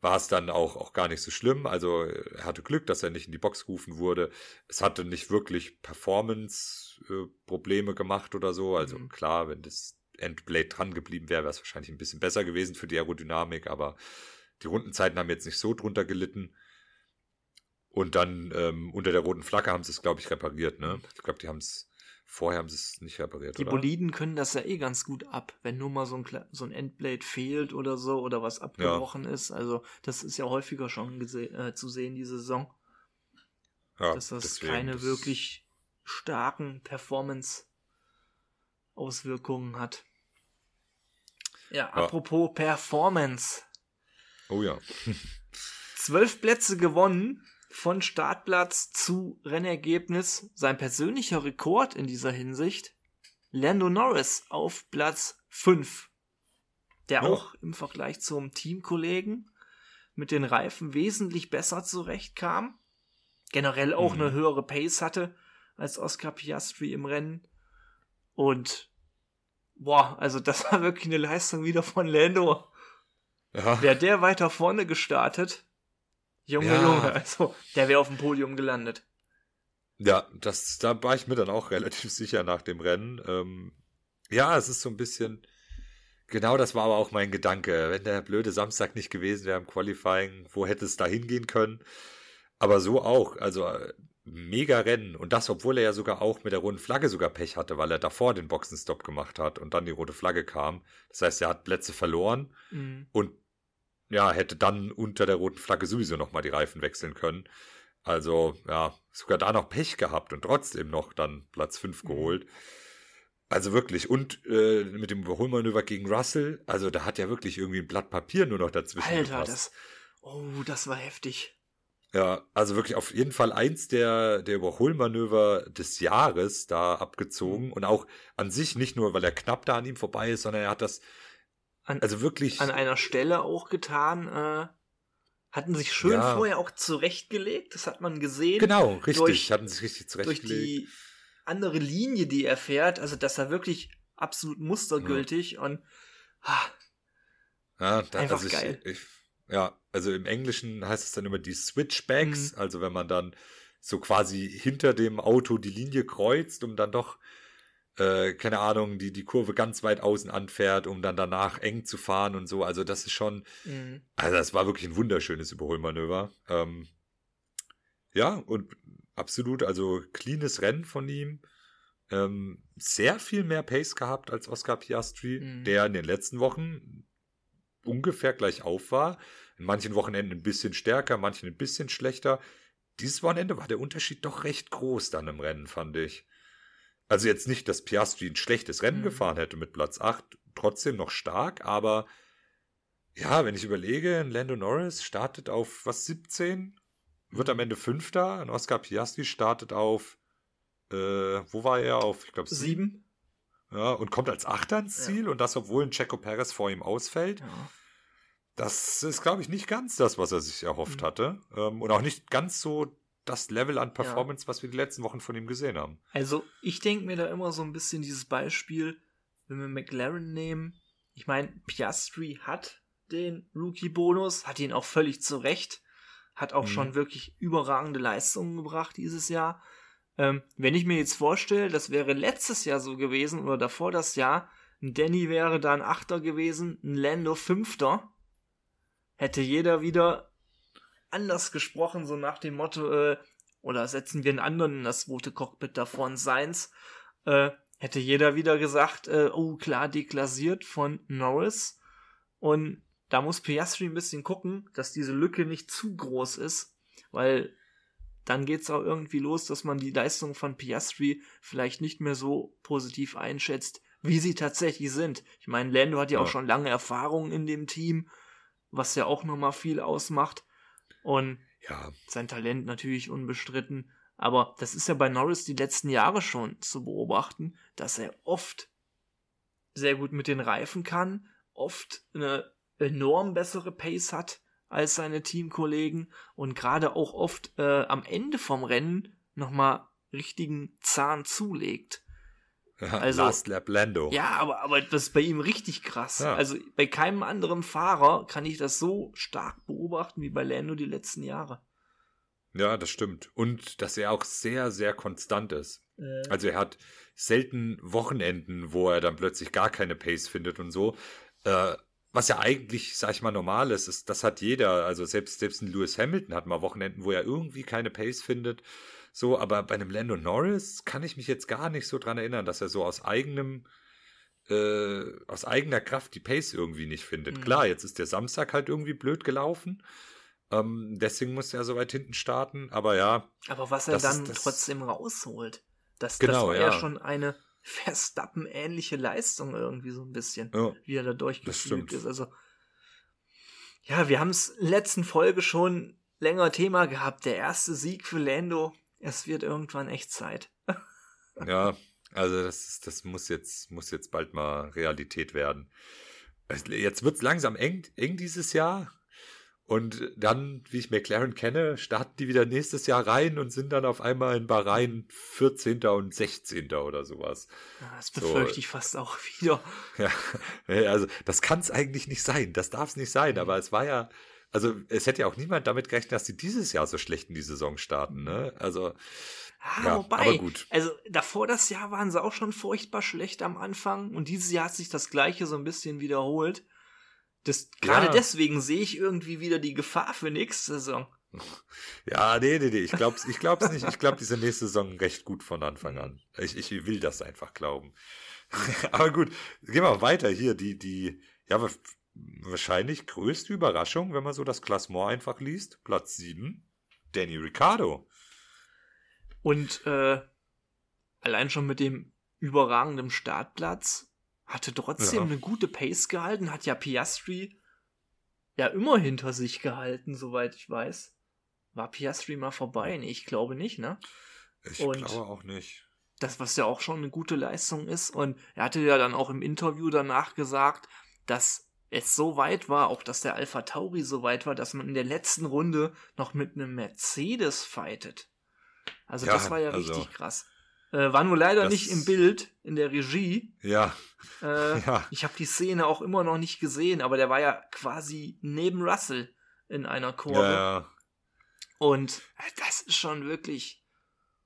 war es dann auch, auch gar nicht so schlimm. Also er hatte Glück, dass er nicht in die Box gerufen wurde. Es hatte nicht wirklich Performance-Probleme äh, gemacht oder so. Also mhm. klar, wenn das Endblade dran geblieben wäre, wäre es wahrscheinlich ein bisschen besser gewesen für die Aerodynamik, aber die Rundenzeiten haben jetzt nicht so drunter gelitten. Und dann ähm, unter der roten Flagge haben sie es, glaube ich, repariert. Ne? Ich glaube, die haben es vorher haben sie es nicht repariert. Die oder? Boliden können das ja eh ganz gut ab, wenn nur mal so ein, so ein Endblade fehlt oder so oder was abgebrochen ja. ist. Also das ist ja häufiger schon äh, zu sehen diese Saison. Ja, dass das deswegen, keine das wirklich starken Performance-Auswirkungen hat. Ja, ja, apropos Performance. Oh ja. Zwölf Plätze gewonnen von Startplatz zu Rennergebnis. Sein persönlicher Rekord in dieser Hinsicht. Lando Norris auf Platz 5. Der ja. auch im Vergleich zum Teamkollegen mit den Reifen wesentlich besser zurechtkam. Generell auch mhm. eine höhere Pace hatte als Oscar Piastri im Rennen. Und boah, also das war wirklich eine Leistung wieder von Lando. Ja. Wäre der weiter vorne gestartet, Junge, ja. Junge, also der wäre auf dem Podium gelandet. Ja, das, da war ich mir dann auch relativ sicher nach dem Rennen. Ähm, ja, es ist so ein bisschen, genau das war aber auch mein Gedanke. Wenn der blöde Samstag nicht gewesen wäre im Qualifying, wo hätte es da hingehen können? Aber so auch, also mega Rennen. Und das, obwohl er ja sogar auch mit der roten Flagge sogar Pech hatte, weil er davor den Boxenstopp gemacht hat und dann die rote Flagge kam. Das heißt, er hat Plätze verloren mhm. und ja, hätte dann unter der roten Flagge sowieso nochmal die Reifen wechseln können. Also, ja, sogar da noch Pech gehabt und trotzdem noch dann Platz 5 mhm. geholt. Also wirklich, und äh, mit dem Überholmanöver gegen Russell, also da hat ja wirklich irgendwie ein Blatt Papier nur noch dazwischen. Alter, gepasst. das. Oh, das war heftig. Ja, also wirklich auf jeden Fall eins der, der Überholmanöver des Jahres da abgezogen. Mhm. Und auch an sich nicht nur, weil er knapp da an ihm vorbei ist, sondern er hat das an, also wirklich an einer Stelle auch getan. Äh, hatten sich schön ja. vorher auch zurechtgelegt. Das hat man gesehen. Genau, richtig. Durch, hatten sich richtig zurechtgelegt. Durch die andere Linie, die er fährt. Also das war wirklich absolut mustergültig ja. und ah, ja, da, einfach also geil. Ich, ich, ja, also im Englischen heißt es dann immer die Switchbacks, mhm. also wenn man dann so quasi hinter dem Auto die Linie kreuzt, um dann doch, äh, keine Ahnung, die, die Kurve ganz weit außen anfährt, um dann danach eng zu fahren und so. Also das ist schon, mhm. also das war wirklich ein wunderschönes Überholmanöver. Ähm, ja, und absolut, also cleanes Rennen von ihm. Ähm, sehr viel mehr Pace gehabt als Oscar Piastri, mhm. der in den letzten Wochen ungefähr gleich auf war. In manchen Wochenenden ein bisschen stärker, manchen ein bisschen schlechter. Dieses Wochenende war der Unterschied doch recht groß dann im Rennen, fand ich. Also jetzt nicht, dass Piastri ein schlechtes Rennen mhm. gefahren hätte mit Platz 8, trotzdem noch stark, aber ja, wenn ich überlege, Lando Norris startet auf was 17, wird am Ende Fünfter, und Oscar Piastri startet auf, äh, wo war er? Auf, ich glaube, sieben. Ja, und kommt als Achter ins Ziel ja. und das, obwohl ein Checo Perez vor ihm ausfällt. Ja. Das ist, glaube ich, nicht ganz das, was er sich erhofft mhm. hatte. Ähm, und auch nicht ganz so das Level an Performance, ja. was wir die letzten Wochen von ihm gesehen haben. Also, ich denke mir da immer so ein bisschen dieses Beispiel, wenn wir McLaren nehmen. Ich meine, Piastri hat den Rookie-Bonus, hat ihn auch völlig zurecht, hat auch mhm. schon wirklich überragende Leistungen gebracht dieses Jahr. Ähm, wenn ich mir jetzt vorstelle, das wäre letztes Jahr so gewesen oder davor das Jahr, ein Danny wäre dann Achter gewesen, ein Lando Fünfter, hätte jeder wieder anders gesprochen, so nach dem Motto, äh, oder setzen wir einen anderen in das rote Cockpit davor, ein Seins, äh, hätte jeder wieder gesagt, äh, oh klar, deklassiert von Norris. Und da muss Piastri ein bisschen gucken, dass diese Lücke nicht zu groß ist, weil dann geht es auch irgendwie los, dass man die Leistung von Piastri vielleicht nicht mehr so positiv einschätzt, wie sie tatsächlich sind. Ich meine, Lando hat ja, ja. auch schon lange Erfahrung in dem Team, was ja auch nochmal viel ausmacht. Und ja. sein Talent natürlich unbestritten. Aber das ist ja bei Norris die letzten Jahre schon zu beobachten, dass er oft sehr gut mit den Reifen kann, oft eine enorm bessere Pace hat als seine Teamkollegen und gerade auch oft äh, am Ende vom Rennen nochmal richtigen Zahn zulegt. Also, Last Lap Lando. Ja, aber, aber das ist bei ihm richtig krass. Ja. Also bei keinem anderen Fahrer kann ich das so stark beobachten wie bei Lando die letzten Jahre. Ja, das stimmt. Und dass er auch sehr, sehr konstant ist. Äh. Also er hat selten Wochenenden, wo er dann plötzlich gar keine Pace findet und so. Äh, was ja eigentlich, sag ich mal, normal ist, ist, das hat jeder. Also selbst, selbst ein Lewis Hamilton hat mal Wochenenden, wo er irgendwie keine Pace findet. So, aber bei einem Lando Norris kann ich mich jetzt gar nicht so dran erinnern, dass er so aus eigenem, äh, aus eigener Kraft die Pace irgendwie nicht findet. Mhm. Klar, jetzt ist der Samstag halt irgendwie blöd gelaufen. Ähm, deswegen muss er so weit hinten starten, aber ja. Aber was er dann ist, trotzdem rausholt, das, genau, das war ja. ja schon eine Verstappen-ähnliche Leistung irgendwie so ein bisschen, ja, wie er da durchgeführt ist. Also, ja, wir haben es letzten Folge schon länger Thema gehabt. Der erste Sieg für Lando. Es wird irgendwann echt Zeit. ja, also das, das muss jetzt, muss jetzt bald mal Realität werden. Jetzt wird es langsam eng, eng dieses Jahr. Und dann, wie ich McLaren kenne, starten die wieder nächstes Jahr rein und sind dann auf einmal in Bahrain 14. und 16. oder sowas. Ja, das befürchte so. ich fast auch wieder. Ja, also das kann es eigentlich nicht sein. Das darf es nicht sein. Aber es war ja, also es hätte ja auch niemand damit gerechnet, dass sie dieses Jahr so schlecht in die Saison starten. Ne? Also Ah, ja, wobei, aber gut. also davor das Jahr waren sie auch schon furchtbar schlecht am Anfang und dieses Jahr hat sich das gleiche so ein bisschen wiederholt. Gerade ja. deswegen sehe ich irgendwie wieder die Gefahr für nächste Saison. Ja, nee, nee, nee, ich glaub's, ich glaub's nicht. Ich glaube, diese nächste Saison recht gut von Anfang an. Ich, ich will das einfach glauben. Aber gut, gehen wir weiter hier. Die, die, ja, wahrscheinlich größte Überraschung, wenn man so das Klassement einfach liest. Platz 7, Danny Ricciardo. Und äh, allein schon mit dem überragenden Startplatz hatte trotzdem ja. eine gute Pace gehalten, hat ja Piastri ja immer hinter sich gehalten, soweit ich weiß. War Piastri mal vorbei? Nee, ich glaube nicht, ne? Ich und glaube auch nicht. Das, was ja auch schon eine gute Leistung ist. Und er hatte ja dann auch im Interview danach gesagt, dass es so weit war, auch dass der Alpha Tauri so weit war, dass man in der letzten Runde noch mit einem Mercedes fightet. Also ja, das war ja also, richtig krass. Äh, war nur leider nicht im Bild, in der Regie. Ja. Äh, ja. Ich habe die Szene auch immer noch nicht gesehen, aber der war ja quasi neben Russell in einer Kurve. Ja, ja. Und das ist schon wirklich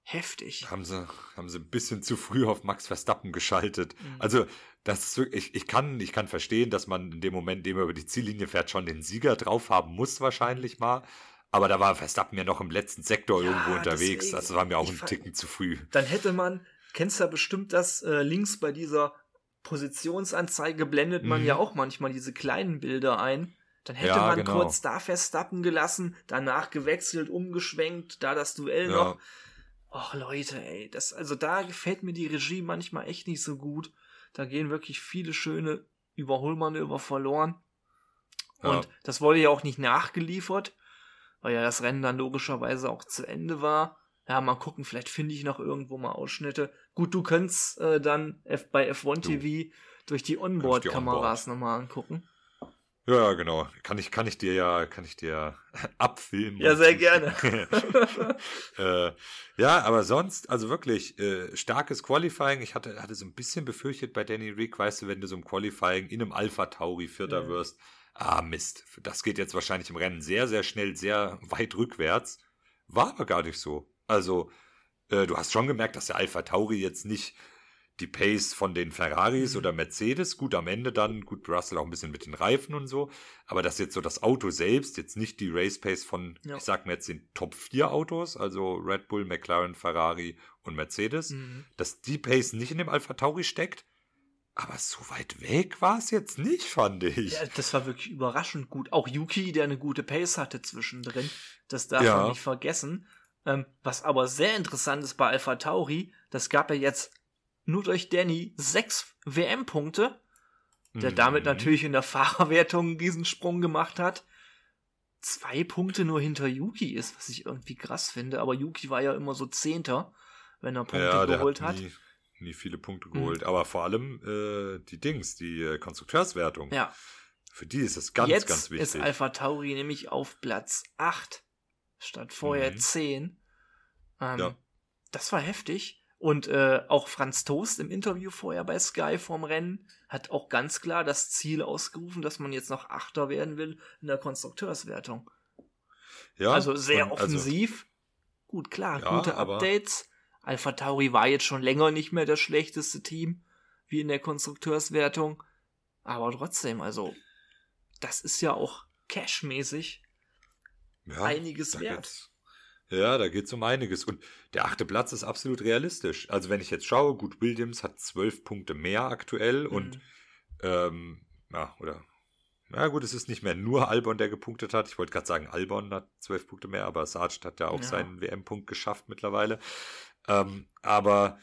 heftig. Haben sie, haben sie ein bisschen zu früh auf Max Verstappen geschaltet. Mhm. Also, das ist wirklich, ich, ich, kann, ich kann verstehen, dass man in dem Moment, in dem er über die Ziellinie fährt, schon den Sieger drauf haben muss, wahrscheinlich mal. Aber da war Verstappen ja noch im letzten Sektor ja, irgendwo unterwegs. Deswegen, das war mir auch ein Ticken zu früh. Dann hätte man, kennst du ja bestimmt das, äh, links bei dieser Positionsanzeige blendet man mhm. ja auch manchmal diese kleinen Bilder ein. Dann hätte ja, man genau. kurz da Verstappen gelassen, danach gewechselt, umgeschwenkt, da das Duell ja. noch. Och Leute, ey, das, also da gefällt mir die Regie manchmal echt nicht so gut. Da gehen wirklich viele schöne Überholmanöver verloren. Und ja. das wurde ja auch nicht nachgeliefert weil ja das Rennen dann logischerweise auch zu Ende war. Ja, mal gucken, vielleicht finde ich noch irgendwo mal Ausschnitte. Gut, du könntest äh, dann F bei F1 TV durch die Onboard-Kameras Onboard. nochmal angucken. Ja, genau. Kann ich, kann ich dir ja, kann ich dir abfilmen. Ja, sehr gerne. äh, ja, aber sonst, also wirklich, äh, starkes Qualifying. Ich hatte, hatte so ein bisschen befürchtet bei Danny Rick, weißt du, wenn du so im Qualifying in einem Alpha Tauri Vierter ja. wirst, ah Mist, das geht jetzt wahrscheinlich im Rennen sehr, sehr schnell, sehr weit rückwärts. War aber gar nicht so. Also, äh, du hast schon gemerkt, dass der Alpha Tauri jetzt nicht die Pace von den Ferraris mhm. oder Mercedes, gut am Ende dann, gut Russell auch ein bisschen mit den Reifen und so, aber dass jetzt so das Auto selbst, jetzt nicht die Race Pace von, ja. ich sag mir jetzt den Top 4 Autos, also Red Bull, McLaren, Ferrari und Mercedes, mhm. dass die Pace nicht in dem Alpha Tauri steckt, aber so weit weg war es jetzt nicht, fand ich. Ja, das war wirklich überraschend gut. Auch Yuki, der eine gute Pace hatte zwischendrin, das darf ja. man nicht vergessen. Ähm, was aber sehr interessant ist bei Alpha Tauri, das gab ja jetzt nur durch Danny sechs WM-Punkte, der mhm. damit natürlich in der Fahrerwertung einen Riesensprung gemacht hat. Zwei Punkte nur hinter Yuki ist, was ich irgendwie krass finde, aber Yuki war ja immer so Zehnter, wenn er Punkte ja, geholt hat. Nie, nie viele Punkte mhm. geholt, mhm. aber vor allem äh, die Dings, die äh, Konstrukteurswertung. Ja. Für die ist es ganz, Jetzt ganz wichtig. Jetzt ist Alpha Tauri nämlich auf Platz 8 statt vorher mhm. 10. Ähm, ja. Das war heftig. Und äh, auch Franz Toast im Interview vorher bei Sky vorm Rennen hat auch ganz klar das Ziel ausgerufen, dass man jetzt noch Achter werden will in der Konstrukteurswertung. Ja, also sehr also offensiv. Also, Gut, klar, ja, gute Updates Alpha Tauri war jetzt schon länger nicht mehr das schlechteste Team, wie in der Konstrukteurswertung. Aber trotzdem, also, das ist ja auch cashmäßig ja, einiges wert. Ja, da geht's um einiges. Und der achte Platz ist absolut realistisch. Also wenn ich jetzt schaue, gut, Williams hat zwölf Punkte mehr aktuell mhm. und ähm, ja, oder na gut, es ist nicht mehr nur Albon, der gepunktet hat. Ich wollte gerade sagen, Albon hat zwölf Punkte mehr, aber Sargent hat ja auch ja. seinen WM-Punkt geschafft mittlerweile. Ähm, aber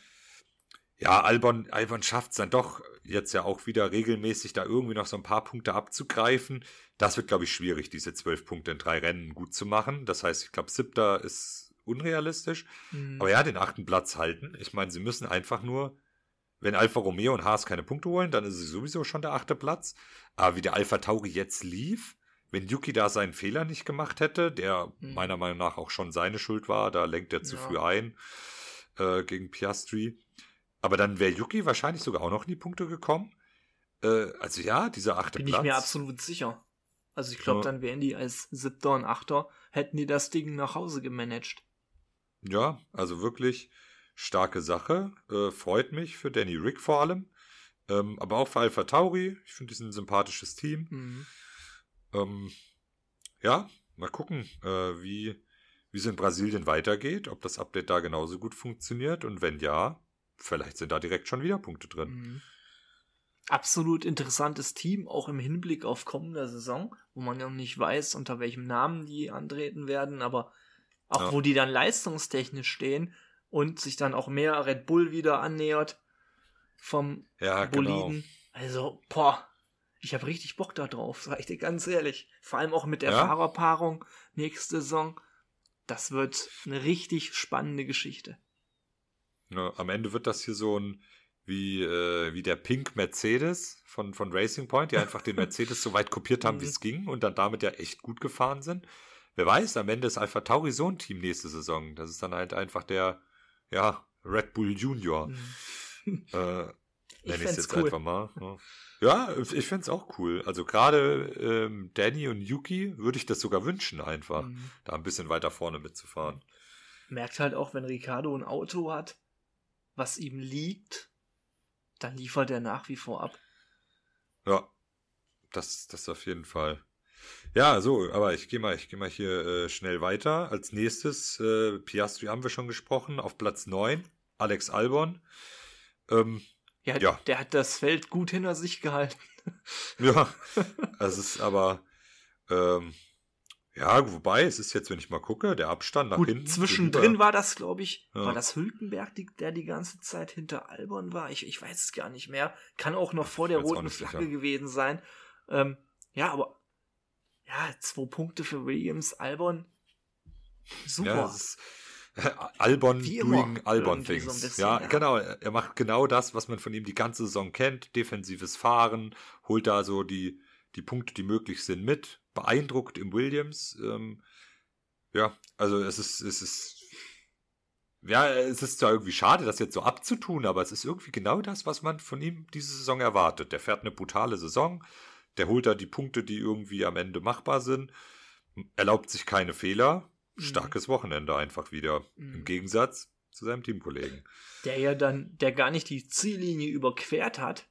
ja, Albon, Albon schafft es dann doch jetzt ja auch wieder regelmäßig, da irgendwie noch so ein paar Punkte abzugreifen. Das wird, glaube ich, schwierig, diese zwölf Punkte in drei Rennen gut zu machen. Das heißt, ich glaube, siebter ist unrealistisch. Mhm. Aber ja, den achten Platz halten. Ich meine, sie müssen einfach nur, wenn Alfa Romeo und Haas keine Punkte holen, dann ist es sowieso schon der achte Platz. Aber wie der Alpha Tauri jetzt lief, wenn Yuki da seinen Fehler nicht gemacht hätte, der mhm. meiner Meinung nach auch schon seine Schuld war, da lenkt er zu ja. früh ein äh, gegen Piastri. Aber dann wäre Yuki wahrscheinlich sogar auch noch in die Punkte gekommen. Äh, also ja, dieser achte Bin Platz. Bin ich mir absolut sicher. Also ich glaube, ja. dann wären die als siebter und achter, hätten die das Ding nach Hause gemanagt. Ja, also wirklich starke Sache. Äh, freut mich für Danny Rick vor allem. Ähm, aber auch für Alpha Tauri. Ich finde, die sind ein sympathisches Team. Mhm. Ähm, ja, mal gucken, äh, wie, wie es in Brasilien weitergeht, ob das Update da genauso gut funktioniert und wenn ja, vielleicht sind da direkt schon wieder Punkte drin. Mhm absolut interessantes Team, auch im Hinblick auf kommende Saison, wo man ja nicht weiß, unter welchem Namen die antreten werden, aber auch ja. wo die dann leistungstechnisch stehen und sich dann auch mehr Red Bull wieder annähert vom ja, Boliden. Genau. Also, boah, ich habe richtig Bock da drauf, sag ich dir ganz ehrlich. Vor allem auch mit der ja? Fahrerpaarung nächste Saison. Das wird eine richtig spannende Geschichte. Ja, am Ende wird das hier so ein wie, äh, wie der Pink Mercedes von, von Racing Point, die einfach den Mercedes so weit kopiert haben, wie es mhm. ging und dann damit ja echt gut gefahren sind. Wer weiß, am Ende ist Alpha Tauri so ein Team nächste Saison. Das ist dann halt einfach der, ja, Red Bull Junior. Mhm. äh, nenne ich es jetzt cool. einfach mal. Ja, ich fände es auch cool. Also gerade ähm, Danny und Yuki würde ich das sogar wünschen, einfach, mhm. da ein bisschen weiter vorne mitzufahren. Merkt halt auch, wenn Ricardo ein Auto hat, was ihm liegt, dann liefert er nach wie vor ab. Ja, das, das auf jeden Fall. Ja, so, aber ich gehe mal, ich gehe mal hier äh, schnell weiter. Als nächstes, äh, Piastri haben wir schon gesprochen, auf Platz 9, Alex Albon. Ähm, ja, ja, der hat das Feld gut hinter sich gehalten. ja, es ist aber, ähm, ja, wobei, es ist jetzt, wenn ich mal gucke, der Abstand nach Gut, hinten. Zwischendrin war das, glaube ich, ja. war das Hülkenberg, der die ganze Zeit hinter Albon war. Ich, ich weiß es gar nicht mehr. Kann auch noch vor der roten Flagge sicher. gewesen sein. Ähm, ja, aber ja, zwei Punkte für Williams, Albon. Super. Ja, ist, Albon doing Albon things. So bisschen, ja, ja, genau. Er macht genau das, was man von ihm die ganze Saison kennt. Defensives Fahren, holt da so die, die Punkte, die möglich sind, mit beeindruckt im Williams. Ähm, ja, also es ist, es ist, ja, es ist zwar irgendwie schade, das jetzt so abzutun, aber es ist irgendwie genau das, was man von ihm diese Saison erwartet. Der fährt eine brutale Saison, der holt da die Punkte, die irgendwie am Ende machbar sind, erlaubt sich keine Fehler. Mhm. Starkes Wochenende einfach wieder. Mhm. Im Gegensatz zu seinem Teamkollegen. Der ja dann, der gar nicht die Ziellinie überquert hat,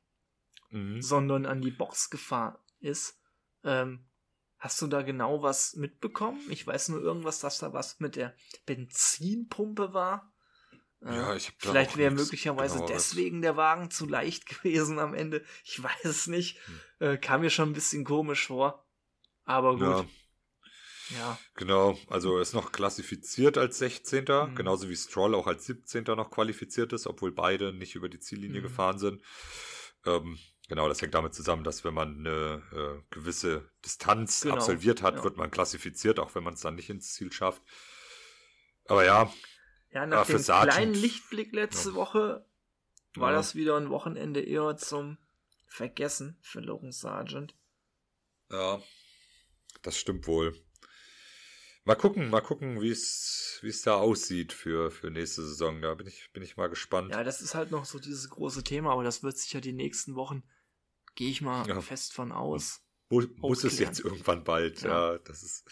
mhm. sondern an die Box gefahren ist. Ähm, Hast du da genau was mitbekommen? Ich weiß nur irgendwas, dass da was mit der Benzinpumpe war. Äh, ja, ich hab Vielleicht wäre möglicherweise deswegen der Wagen zu leicht gewesen am Ende. Ich weiß es nicht. Hm. Äh, kam mir schon ein bisschen komisch vor. Aber gut. Ja. ja. Genau, also ist noch klassifiziert als 16. Mhm. Genauso wie Stroll auch als 17. noch qualifiziert ist, obwohl beide nicht über die Ziellinie mhm. gefahren sind. Ähm, Genau, das hängt damit zusammen, dass wenn man eine äh, gewisse Distanz genau, absolviert hat, ja. wird man klassifiziert, auch wenn man es dann nicht ins Ziel schafft. Aber ja. Ja, nach dem Sargent, kleinen Lichtblick letzte ja. Woche war ja. das wieder ein Wochenende eher zum Vergessen für Logan Sargent. Ja, das stimmt wohl. Mal gucken, mal gucken, wie es wie es da aussieht für für nächste Saison. Da bin ich bin ich mal gespannt. Ja, das ist halt noch so dieses große Thema, aber das wird sich ja die nächsten Wochen Gehe ich mal ja. fest von aus. Muss, muss es jetzt irgendwann bald, ja. ja das ist.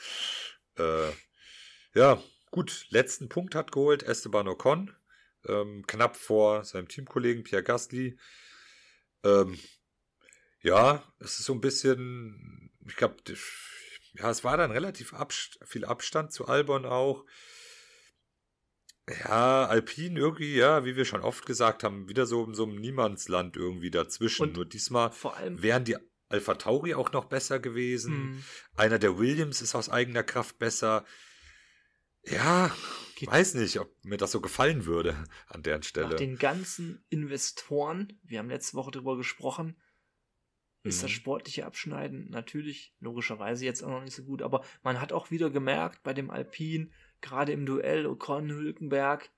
Äh, ja, gut, letzten Punkt hat geholt Esteban Ocon. ähm, knapp vor seinem Teamkollegen Pierre Gasly. Ähm, ja, es ist so ein bisschen, ich glaube, ja, es war dann relativ Abst viel Abstand zu Albon auch. Ja, Alpine irgendwie, ja, wie wir schon oft gesagt haben, wieder so in so einem Niemandsland irgendwie dazwischen. Und Nur diesmal vor allem wären die Alpha Tauri auch noch besser gewesen. Hm. Einer der Williams ist aus eigener Kraft besser. Ja, Geht weiß nicht, ob mir das so gefallen würde an der Stelle. Nach den ganzen Investoren, wir haben letzte Woche darüber gesprochen, ist das mhm. sportliche Abschneiden natürlich logischerweise jetzt auch noch nicht so gut, aber man hat auch wieder gemerkt bei dem Alpin, gerade im Duell Ocon-Hülkenberg,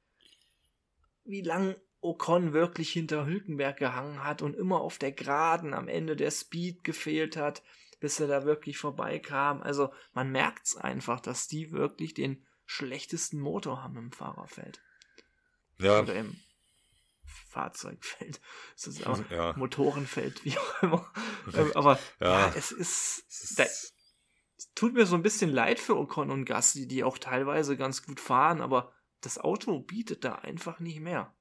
wie lang Ocon wirklich hinter Hülkenberg gehangen hat und immer auf der Geraden am Ende der Speed gefehlt hat, bis er da wirklich vorbeikam. Also man merkt es einfach, dass die wirklich den schlechtesten Motor haben im Fahrerfeld. Ja. Oder im Fahrzeugfeld. Es ist aber ja. Motorenfeld, wie auch immer. Aber ja, ja es ist. Es, ist tut mir so ein bisschen leid für Ocon und Gasly, die auch teilweise ganz gut fahren, aber das Auto bietet da einfach nicht mehr.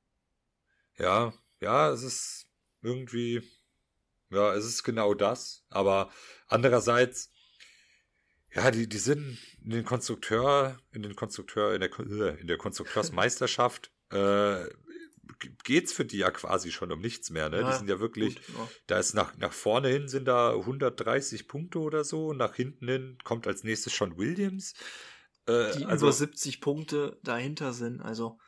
Ja, ja, es ist irgendwie, ja, es ist genau das. Aber andererseits, ja, die, die sind in den Konstrukteur, in den Konstrukteur, in der, in der Konstrukteursmeisterschaft, äh, geht's für die ja quasi schon um nichts mehr, ne? Ja, die sind ja wirklich, gut, ja. da ist nach, nach vorne hin sind da 130 Punkte oder so, nach hinten hin kommt als nächstes schon Williams. Äh, die also, über 70 Punkte dahinter sind, also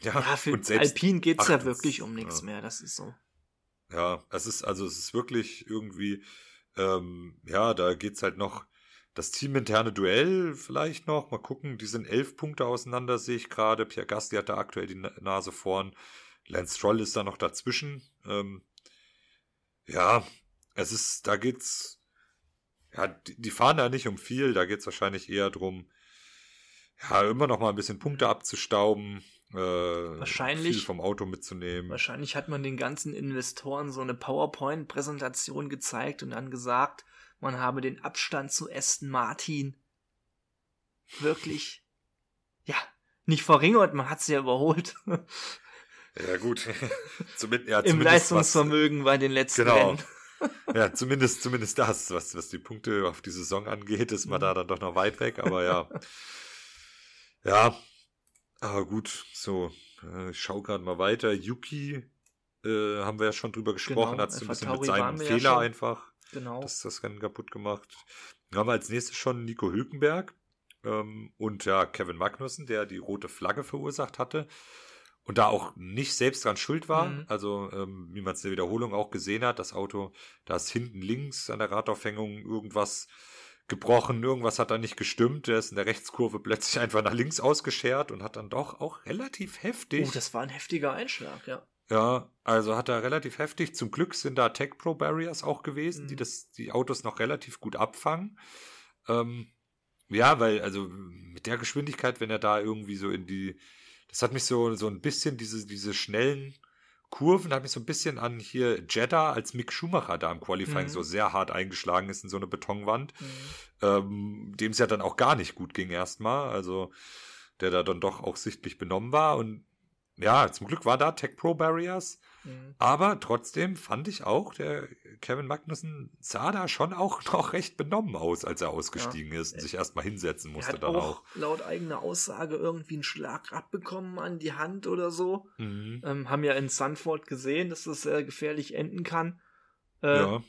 ja, ja für Alpine geht's ja wirklich um nichts mehr, das ist so. Ja, es ist, also es ist wirklich irgendwie, ähm, ja, da geht's halt noch das teaminterne Duell vielleicht noch. Mal gucken, die sind elf Punkte auseinander, sehe ich gerade. Pierre Gasly hat da aktuell die Nase vorn. Lance Stroll ist da noch dazwischen. Ähm, ja, es ist, da geht's, ja, die, die fahren da nicht um viel, da geht's wahrscheinlich eher drum, ja, immer noch mal ein bisschen Punkte abzustauben, äh, wahrscheinlich viel vom Auto mitzunehmen. Wahrscheinlich hat man den ganzen Investoren so eine PowerPoint-Präsentation gezeigt und dann gesagt, man habe den Abstand zu Aston Martin wirklich, ja, nicht verringert, man hat sie ja überholt. Ja, gut. Zumindest, ja, Im Leistungsvermögen was, bei den letzten genau. Rennen. ja, zumindest, zumindest das, was, was die Punkte auf die Saison angeht, ist man mhm. da dann doch noch weit weg, aber ja. ja, aber gut, so, äh, ich schau gerade mal weiter. Yuki, äh, haben wir ja schon drüber gesprochen, genau, hat so ein bisschen mit seinem Fehler ja einfach genau. das, das Rennen kaputt gemacht. Dann haben wir als nächstes schon Nico Hülkenberg ähm, und ja Kevin Magnussen, der die rote Flagge verursacht hatte und da auch nicht selbst dran schuld war. Mhm. Also, ähm, wie man es in der Wiederholung auch gesehen hat, das Auto, da ist hinten links an der Radaufhängung irgendwas gebrochen, irgendwas hat da nicht gestimmt. Der ist in der Rechtskurve plötzlich einfach nach links ausgeschert und hat dann doch auch relativ heftig. Oh, das war ein heftiger Einschlag, ja. Ja, also hat er relativ heftig. Zum Glück sind da Tech Pro Barriers auch gewesen, mhm. die das, die Autos noch relativ gut abfangen. Ähm, ja, weil, also mit der Geschwindigkeit, wenn er da irgendwie so in die, das hat mich so, so ein bisschen, diese, diese schnellen Kurven, hat mich so ein bisschen an hier Jeddah, als Mick Schumacher da im Qualifying mhm. so sehr hart eingeschlagen ist in so eine Betonwand, mhm. ähm, dem es ja dann auch gar nicht gut ging erstmal, also der da dann doch auch sichtlich benommen war und ja, zum Glück war da Tech Pro Barriers. Mhm. Aber trotzdem fand ich auch, der Kevin Magnussen sah da schon auch noch recht benommen aus, als er ausgestiegen ja. ist und sich erstmal hinsetzen musste dann auch, auch. Laut eigener Aussage irgendwie einen Schlag abbekommen an die Hand oder so. Mhm. Ähm, haben ja in Sanford gesehen, dass das sehr gefährlich enden kann. Äh, ja.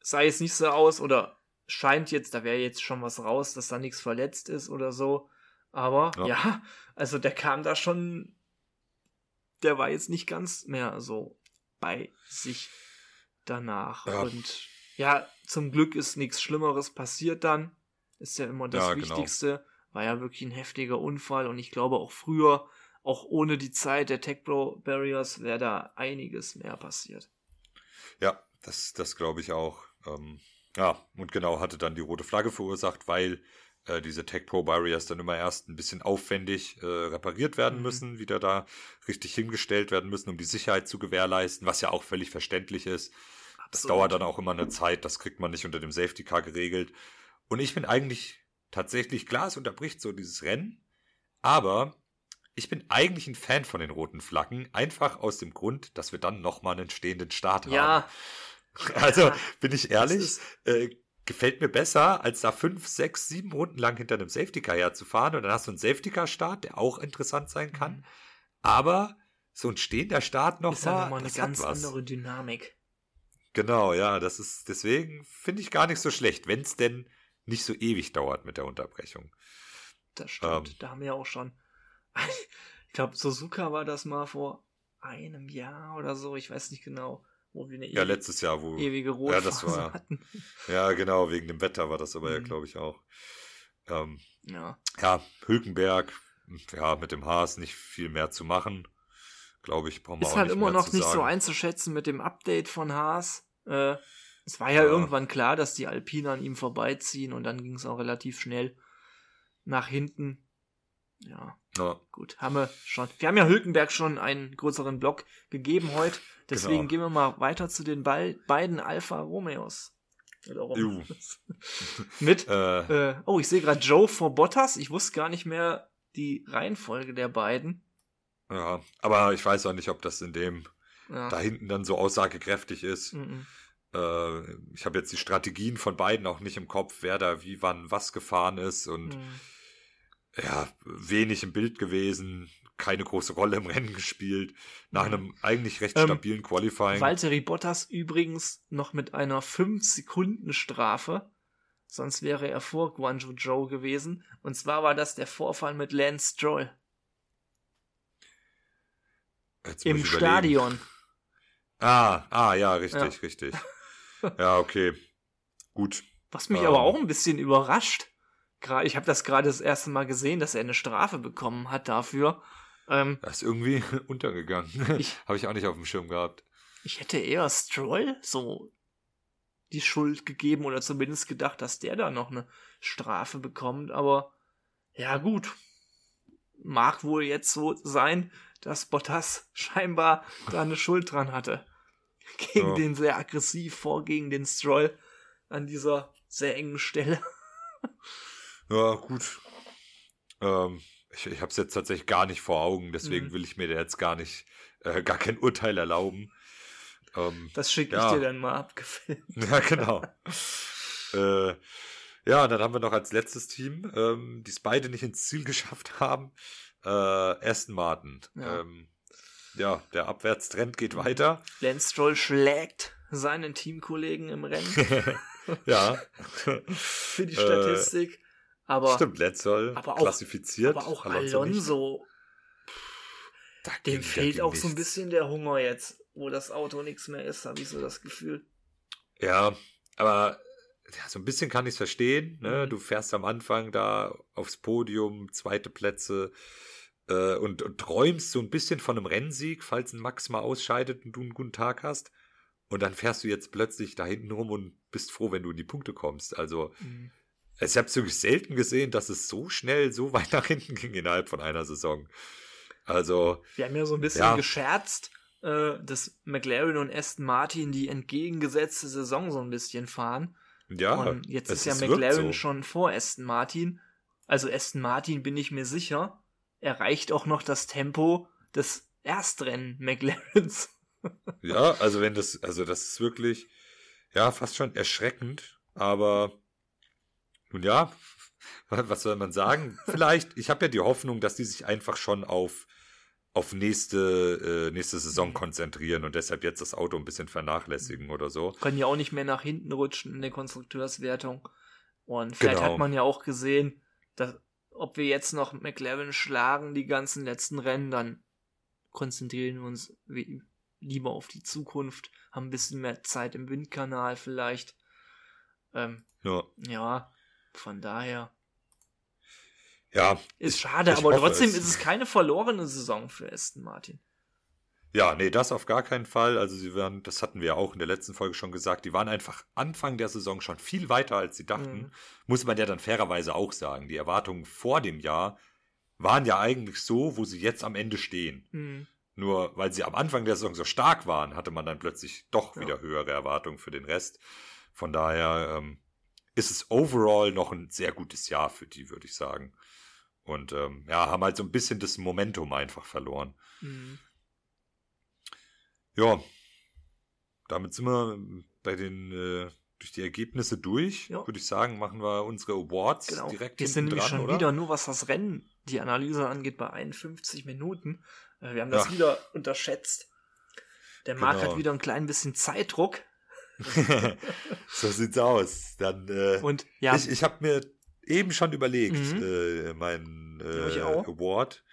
Sah jetzt nicht so aus oder scheint jetzt, da wäre jetzt schon was raus, dass da nichts verletzt ist oder so. Aber ja. ja, also der kam da schon, der war jetzt nicht ganz mehr so bei sich danach. Ja. Und ja, zum Glück ist nichts Schlimmeres passiert dann. Ist ja immer das ja, genau. Wichtigste. Genau. War ja wirklich ein heftiger Unfall und ich glaube auch früher, auch ohne die Zeit der Tech Pro Barriers, wäre da einiges mehr passiert. Ja, das, das glaube ich auch. Ähm, ja, und genau hatte dann die rote Flagge verursacht, weil äh, diese Tech Pro Barriers dann immer erst ein bisschen aufwendig äh, repariert werden mhm. müssen, wieder da richtig hingestellt werden müssen, um die Sicherheit zu gewährleisten, was ja auch völlig verständlich ist. Absolut. Das dauert dann auch immer eine Zeit, das kriegt man nicht unter dem Safety Car geregelt. Und ich bin eigentlich tatsächlich, klar, es unterbricht so dieses Rennen, aber ich bin eigentlich ein Fan von den roten Flaggen, einfach aus dem Grund, dass wir dann nochmal einen stehenden Start ja. haben. Also, bin ich ehrlich, äh, gefällt mir besser, als da fünf, sechs, sieben Runden lang hinter einem Safety Car herzufahren und dann hast du einen Safety Car Start, der auch interessant sein kann. Mhm. Aber so ein stehender Start noch ist ja nochmal eine ganz andere Dynamik. Genau, ja, das ist deswegen finde ich gar nicht so schlecht, wenn es denn nicht so ewig dauert mit der Unterbrechung. Das stimmt. Ähm, da haben wir auch schon. Ich glaube, Suzuka war das mal vor einem Jahr oder so, ich weiß nicht genau, wo wir eine ja, letztes Jahr, wo, ewige Rotphase ja, das war, hatten. Ja, genau, wegen dem Wetter war das aber mhm. ja, glaube ich, auch. Ähm, ja. ja, Hülkenberg, ja, mit dem Haas nicht viel mehr zu machen. Glaube ich, brauchen wir Ist halt immer noch nicht so einzuschätzen mit dem Update von Haas. Äh, es war ja, ja, irgendwann klar, dass die Alpine an ihm vorbeiziehen und dann ging es auch relativ schnell nach hinten. Ja, ja, gut, haben wir schon. Wir haben ja Hülkenberg schon einen größeren Block gegeben heute. Deswegen genau. gehen wir mal weiter zu den Be beiden Alfa Romeos. Mit, äh. Äh, oh, ich sehe gerade Joe vor Bottas. Ich wusste gar nicht mehr die Reihenfolge der beiden. Ja, aber ich weiß auch nicht, ob das in dem ja. da hinten dann so aussagekräftig ist. Mhm. Äh, ich habe jetzt die Strategien von beiden auch nicht im Kopf, wer da wie wann was gefahren ist und mhm. Ja, wenig im Bild gewesen, keine große Rolle im Rennen gespielt, nach einem eigentlich recht ähm, stabilen Qualifying. Valtteri Bottas übrigens noch mit einer 5-Sekunden-Strafe, sonst wäre er vor Guangzhou Zhou gewesen, und zwar war das der Vorfall mit Lance Stroll. Im Stadion. Ah, ah, ja, richtig, ja. richtig. Ja, okay. Gut. Was mich ähm. aber auch ein bisschen überrascht, ich habe das gerade das erste Mal gesehen, dass er eine Strafe bekommen hat dafür. Ähm, das ist irgendwie untergegangen. habe ich auch nicht auf dem Schirm gehabt. Ich hätte eher Stroll so die Schuld gegeben oder zumindest gedacht, dass der da noch eine Strafe bekommt. Aber ja gut, mag wohl jetzt so sein, dass Bottas scheinbar da eine Schuld dran hatte gegen ja. den sehr aggressiv vor, gegen den Stroll an dieser sehr engen Stelle. Ja, gut. Ähm, ich ich habe es jetzt tatsächlich gar nicht vor Augen, deswegen mhm. will ich mir da jetzt gar nicht, äh, gar kein Urteil erlauben. Ähm, das schicke ja. ich dir dann mal abgefilmt. Ja, genau. äh, ja, dann haben wir noch als letztes Team, ähm, die es beide nicht ins Ziel geschafft haben, äh, Aston Martin. Ja. Ähm, ja, der Abwärtstrend geht weiter. Lance Stroll schlägt seinen Teamkollegen im Rennen. ja. Für die Statistik. Aber, Stimmt, Lance Stroll aber auch, klassifiziert. Aber auch Alonso, Alonso dem fehlt auch nichts. so ein bisschen der Hunger jetzt, wo das Auto nichts mehr ist, habe ich so das Gefühl. Ja, aber ja, so ein bisschen kann ich es verstehen. Ne? Mhm. Du fährst am Anfang da aufs Podium, zweite Plätze, äh, und, und träumst so ein bisschen von einem Rennsieg, falls ein Max mal ausscheidet und du einen guten Tag hast. Und dann fährst du jetzt plötzlich da hinten rum und bist froh, wenn du in die Punkte kommst. Also, mhm. Ich habe es wirklich selten gesehen, dass es so schnell so weit nach hinten ging innerhalb von einer Saison. Also. Wir haben ja so ein bisschen ja. gescherzt, äh, dass McLaren und Aston Martin die entgegengesetzte Saison so ein bisschen fahren. Ja. Und jetzt ist ja McLaren so. schon vor Aston Martin. Also Aston Martin bin ich mir sicher, erreicht auch noch das Tempo des Erstrennen McLarens. ja, also wenn das, also das ist wirklich, ja, fast schon erschreckend, aber nun ja, was soll man sagen? Vielleicht, ich habe ja die Hoffnung, dass die sich einfach schon auf auf nächste, äh, nächste Saison mhm. konzentrieren und deshalb jetzt das Auto ein bisschen vernachlässigen oder so. Können ja auch nicht mehr nach hinten rutschen in der Konstrukteurswertung. Und vielleicht genau. hat man ja auch gesehen, dass ob wir jetzt noch McLaren schlagen, die ganzen letzten Rennen, dann konzentrieren wir uns lieber auf die Zukunft, haben ein bisschen mehr Zeit im Windkanal vielleicht. Ähm, ja. ja, von daher. Ja. Ist schade, aber trotzdem es. ist es keine verlorene Saison für Aston Martin. Ja, nee, das auf gar keinen Fall. Also sie waren, das hatten wir ja auch in der letzten Folge schon gesagt, die waren einfach Anfang der Saison schon viel weiter, als sie dachten. Mhm. Muss man ja dann fairerweise auch sagen. Die Erwartungen vor dem Jahr waren ja eigentlich so, wo sie jetzt am Ende stehen. Mhm. Nur weil sie am Anfang der Saison so stark waren, hatte man dann plötzlich doch wieder ja. höhere Erwartungen für den Rest. Von daher ähm, ist es overall noch ein sehr gutes Jahr für die, würde ich sagen. Und ähm, ja, haben halt so ein bisschen das Momentum einfach verloren. Mhm. Ja, damit sind wir bei den äh, durch die Ergebnisse durch. Ja. Würde ich sagen, machen wir unsere Awards genau. direkt Wir sind nämlich schon oder? wieder nur, was das Rennen, die Analyse angeht, bei 51 Minuten. Äh, wir haben das ja. wieder unterschätzt. Der Marc genau. hat wieder ein klein bisschen Zeitdruck. so sieht's aus. Dann äh, und ja, ich, ich habe mir eben schon überlegt, mhm. äh, meinen äh, Award.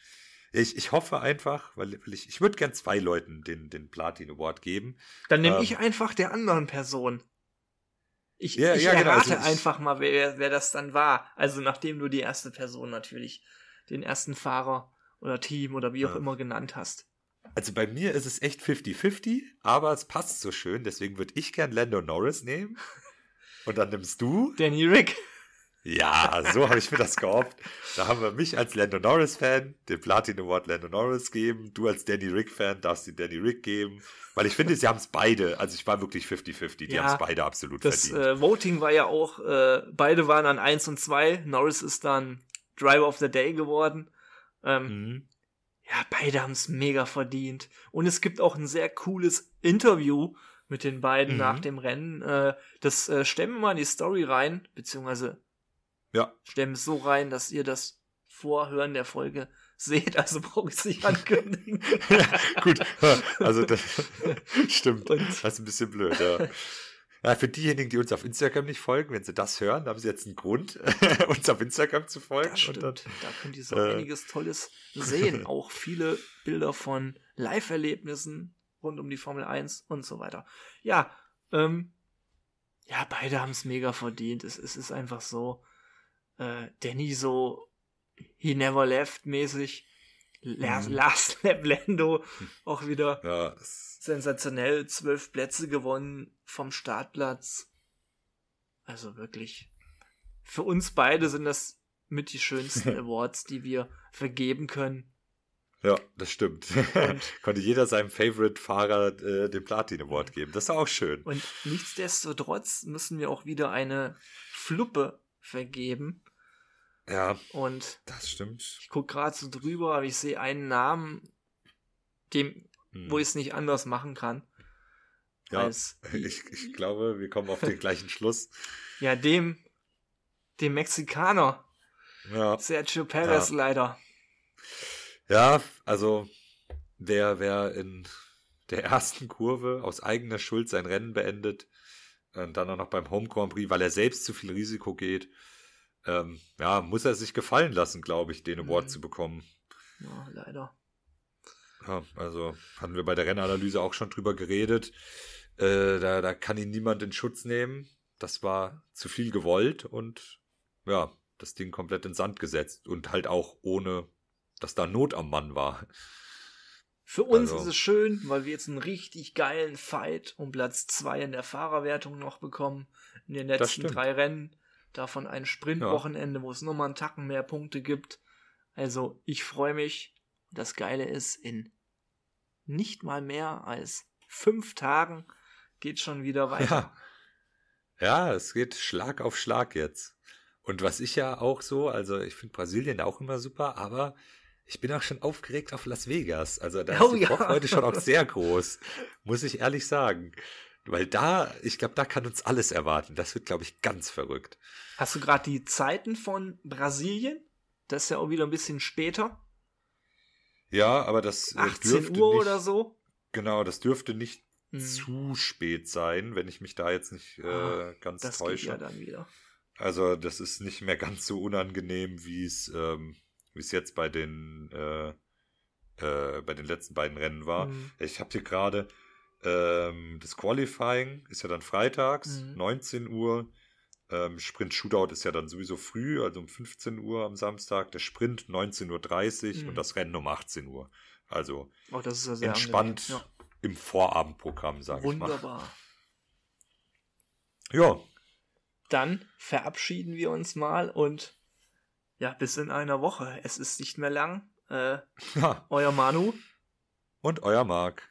Ich, ich hoffe einfach, weil, weil ich, ich würde gern zwei Leuten den, den Platin Award geben. Dann nehme ähm, ich einfach der anderen Person. Ich, ja, ich ja, genau, errate genau. also einfach mal, wer, wer das dann war. Also nachdem du die erste Person natürlich, den ersten Fahrer oder Team oder wie auch ja. immer genannt hast. Also bei mir ist es echt 50-50, aber es passt so schön, deswegen würde ich gern Lando Norris nehmen. Und dann nimmst du. Danny Rick. Ja, so habe ich mir das gehofft. Da haben wir mich als Lando Norris-Fan den Platin Award Lando Norris geben. Du als Danny Rick-Fan darfst den Danny Rick geben. Weil ich finde, sie haben es beide. Also ich war wirklich 50-50. Die ja, haben es beide absolut das, verdient. Das äh, Voting war ja auch, äh, beide waren an 1 und 2. Norris ist dann Driver of the Day geworden. Ähm, mhm. Ja, beide haben es mega verdient. Und es gibt auch ein sehr cooles Interview mit den beiden mhm. nach dem Rennen. Äh, das äh, stellen wir mal in die Story rein, beziehungsweise ja. stellen es so rein, dass ihr das Vorhören der Folge seht, also brauche ich es nicht ankündigen. ja, gut, also das stimmt. Und das ist ein bisschen blöd, ja. Ja, für diejenigen, die uns auf Instagram nicht folgen, wenn sie das hören, haben sie jetzt einen Grund, uns auf Instagram zu folgen. Das stimmt. Dann, da könnt ihr so äh, einiges Tolles sehen. Auch viele Bilder von Live-Erlebnissen rund um die Formel 1 und so weiter. Ja, ähm, ja, beide haben es mega verdient. Es, es ist einfach so, äh, Danny so He Never Left mäßig. Last, mhm. Last Lap Lando auch wieder ja, sensationell. Zwölf Plätze gewonnen vom Startplatz. Also wirklich. Für uns beide sind das mit die schönsten Awards, die wir vergeben können. Ja, das stimmt. Konnte jeder seinem Favorite-Fahrer äh, den Platin Award geben. Das ist auch schön. Und nichtsdestotrotz müssen wir auch wieder eine Fluppe vergeben. Ja. Und das stimmt. Ich gucke gerade so drüber, aber ich sehe einen Namen, dem, hm. wo ich es nicht anders machen kann. Ja, ich, ich glaube, wir kommen auf den gleichen Schluss. Ja, dem, dem Mexikaner. Ja. Sergio Perez ja. leider. Ja, also wer, wer in der ersten Kurve aus eigener Schuld sein Rennen beendet, und dann auch noch beim Home Grand Prix, weil er selbst zu viel Risiko geht, ähm, ja, muss er sich gefallen lassen, glaube ich, den Award mhm. zu bekommen. Ja, leider. Ja, also hatten wir bei der Rennanalyse auch schon drüber geredet. Äh, da, da kann ihn niemand in Schutz nehmen. Das war zu viel gewollt und ja, das Ding komplett in Sand gesetzt und halt auch ohne, dass da Not am Mann war. Für uns also. ist es schön, weil wir jetzt einen richtig geilen Fight um Platz zwei in der Fahrerwertung noch bekommen. In den letzten drei Rennen. Davon ein Sprintwochenende, ja. wo es nochmal einen Tacken mehr Punkte gibt. Also ich freue mich. Das Geile ist, in nicht mal mehr als fünf Tagen geht schon wieder weiter. Ja. ja, es geht Schlag auf Schlag jetzt. Und was ich ja auch so, also ich finde Brasilien auch immer super, aber ich bin auch schon aufgeregt auf Las Vegas. Also da oh, ist die ja. heute schon auch sehr groß, muss ich ehrlich sagen. Weil da, ich glaube, da kann uns alles erwarten. Das wird, glaube ich, ganz verrückt. Hast du gerade die Zeiten von Brasilien? Das ist ja auch wieder ein bisschen später. Ja, aber das 18 äh, Uhr nicht, oder so. Genau, das dürfte nicht hm. zu spät sein, wenn ich mich da jetzt nicht äh, ah, ganz das täusche. Geht ja dann wieder. Also das ist nicht mehr ganz so unangenehm, wie es ähm, wie es jetzt bei den äh, äh, bei den letzten beiden Rennen war. Mhm. Ich habe hier gerade ähm, das Qualifying ist ja dann freitags, mhm. 19 Uhr. Ähm, Sprint Shootout ist ja dann sowieso früh, also um 15 Uhr am Samstag. Der Sprint 19.30 Uhr mhm. und das Rennen um 18 Uhr. Also oh, ja entspannt ja. im Vorabendprogramm, sage ich mal. Wunderbar. Ja. Dann verabschieden wir uns mal und ja, bis in einer Woche. Es ist nicht mehr lang. Äh, ja. Euer Manu. Und euer Marc.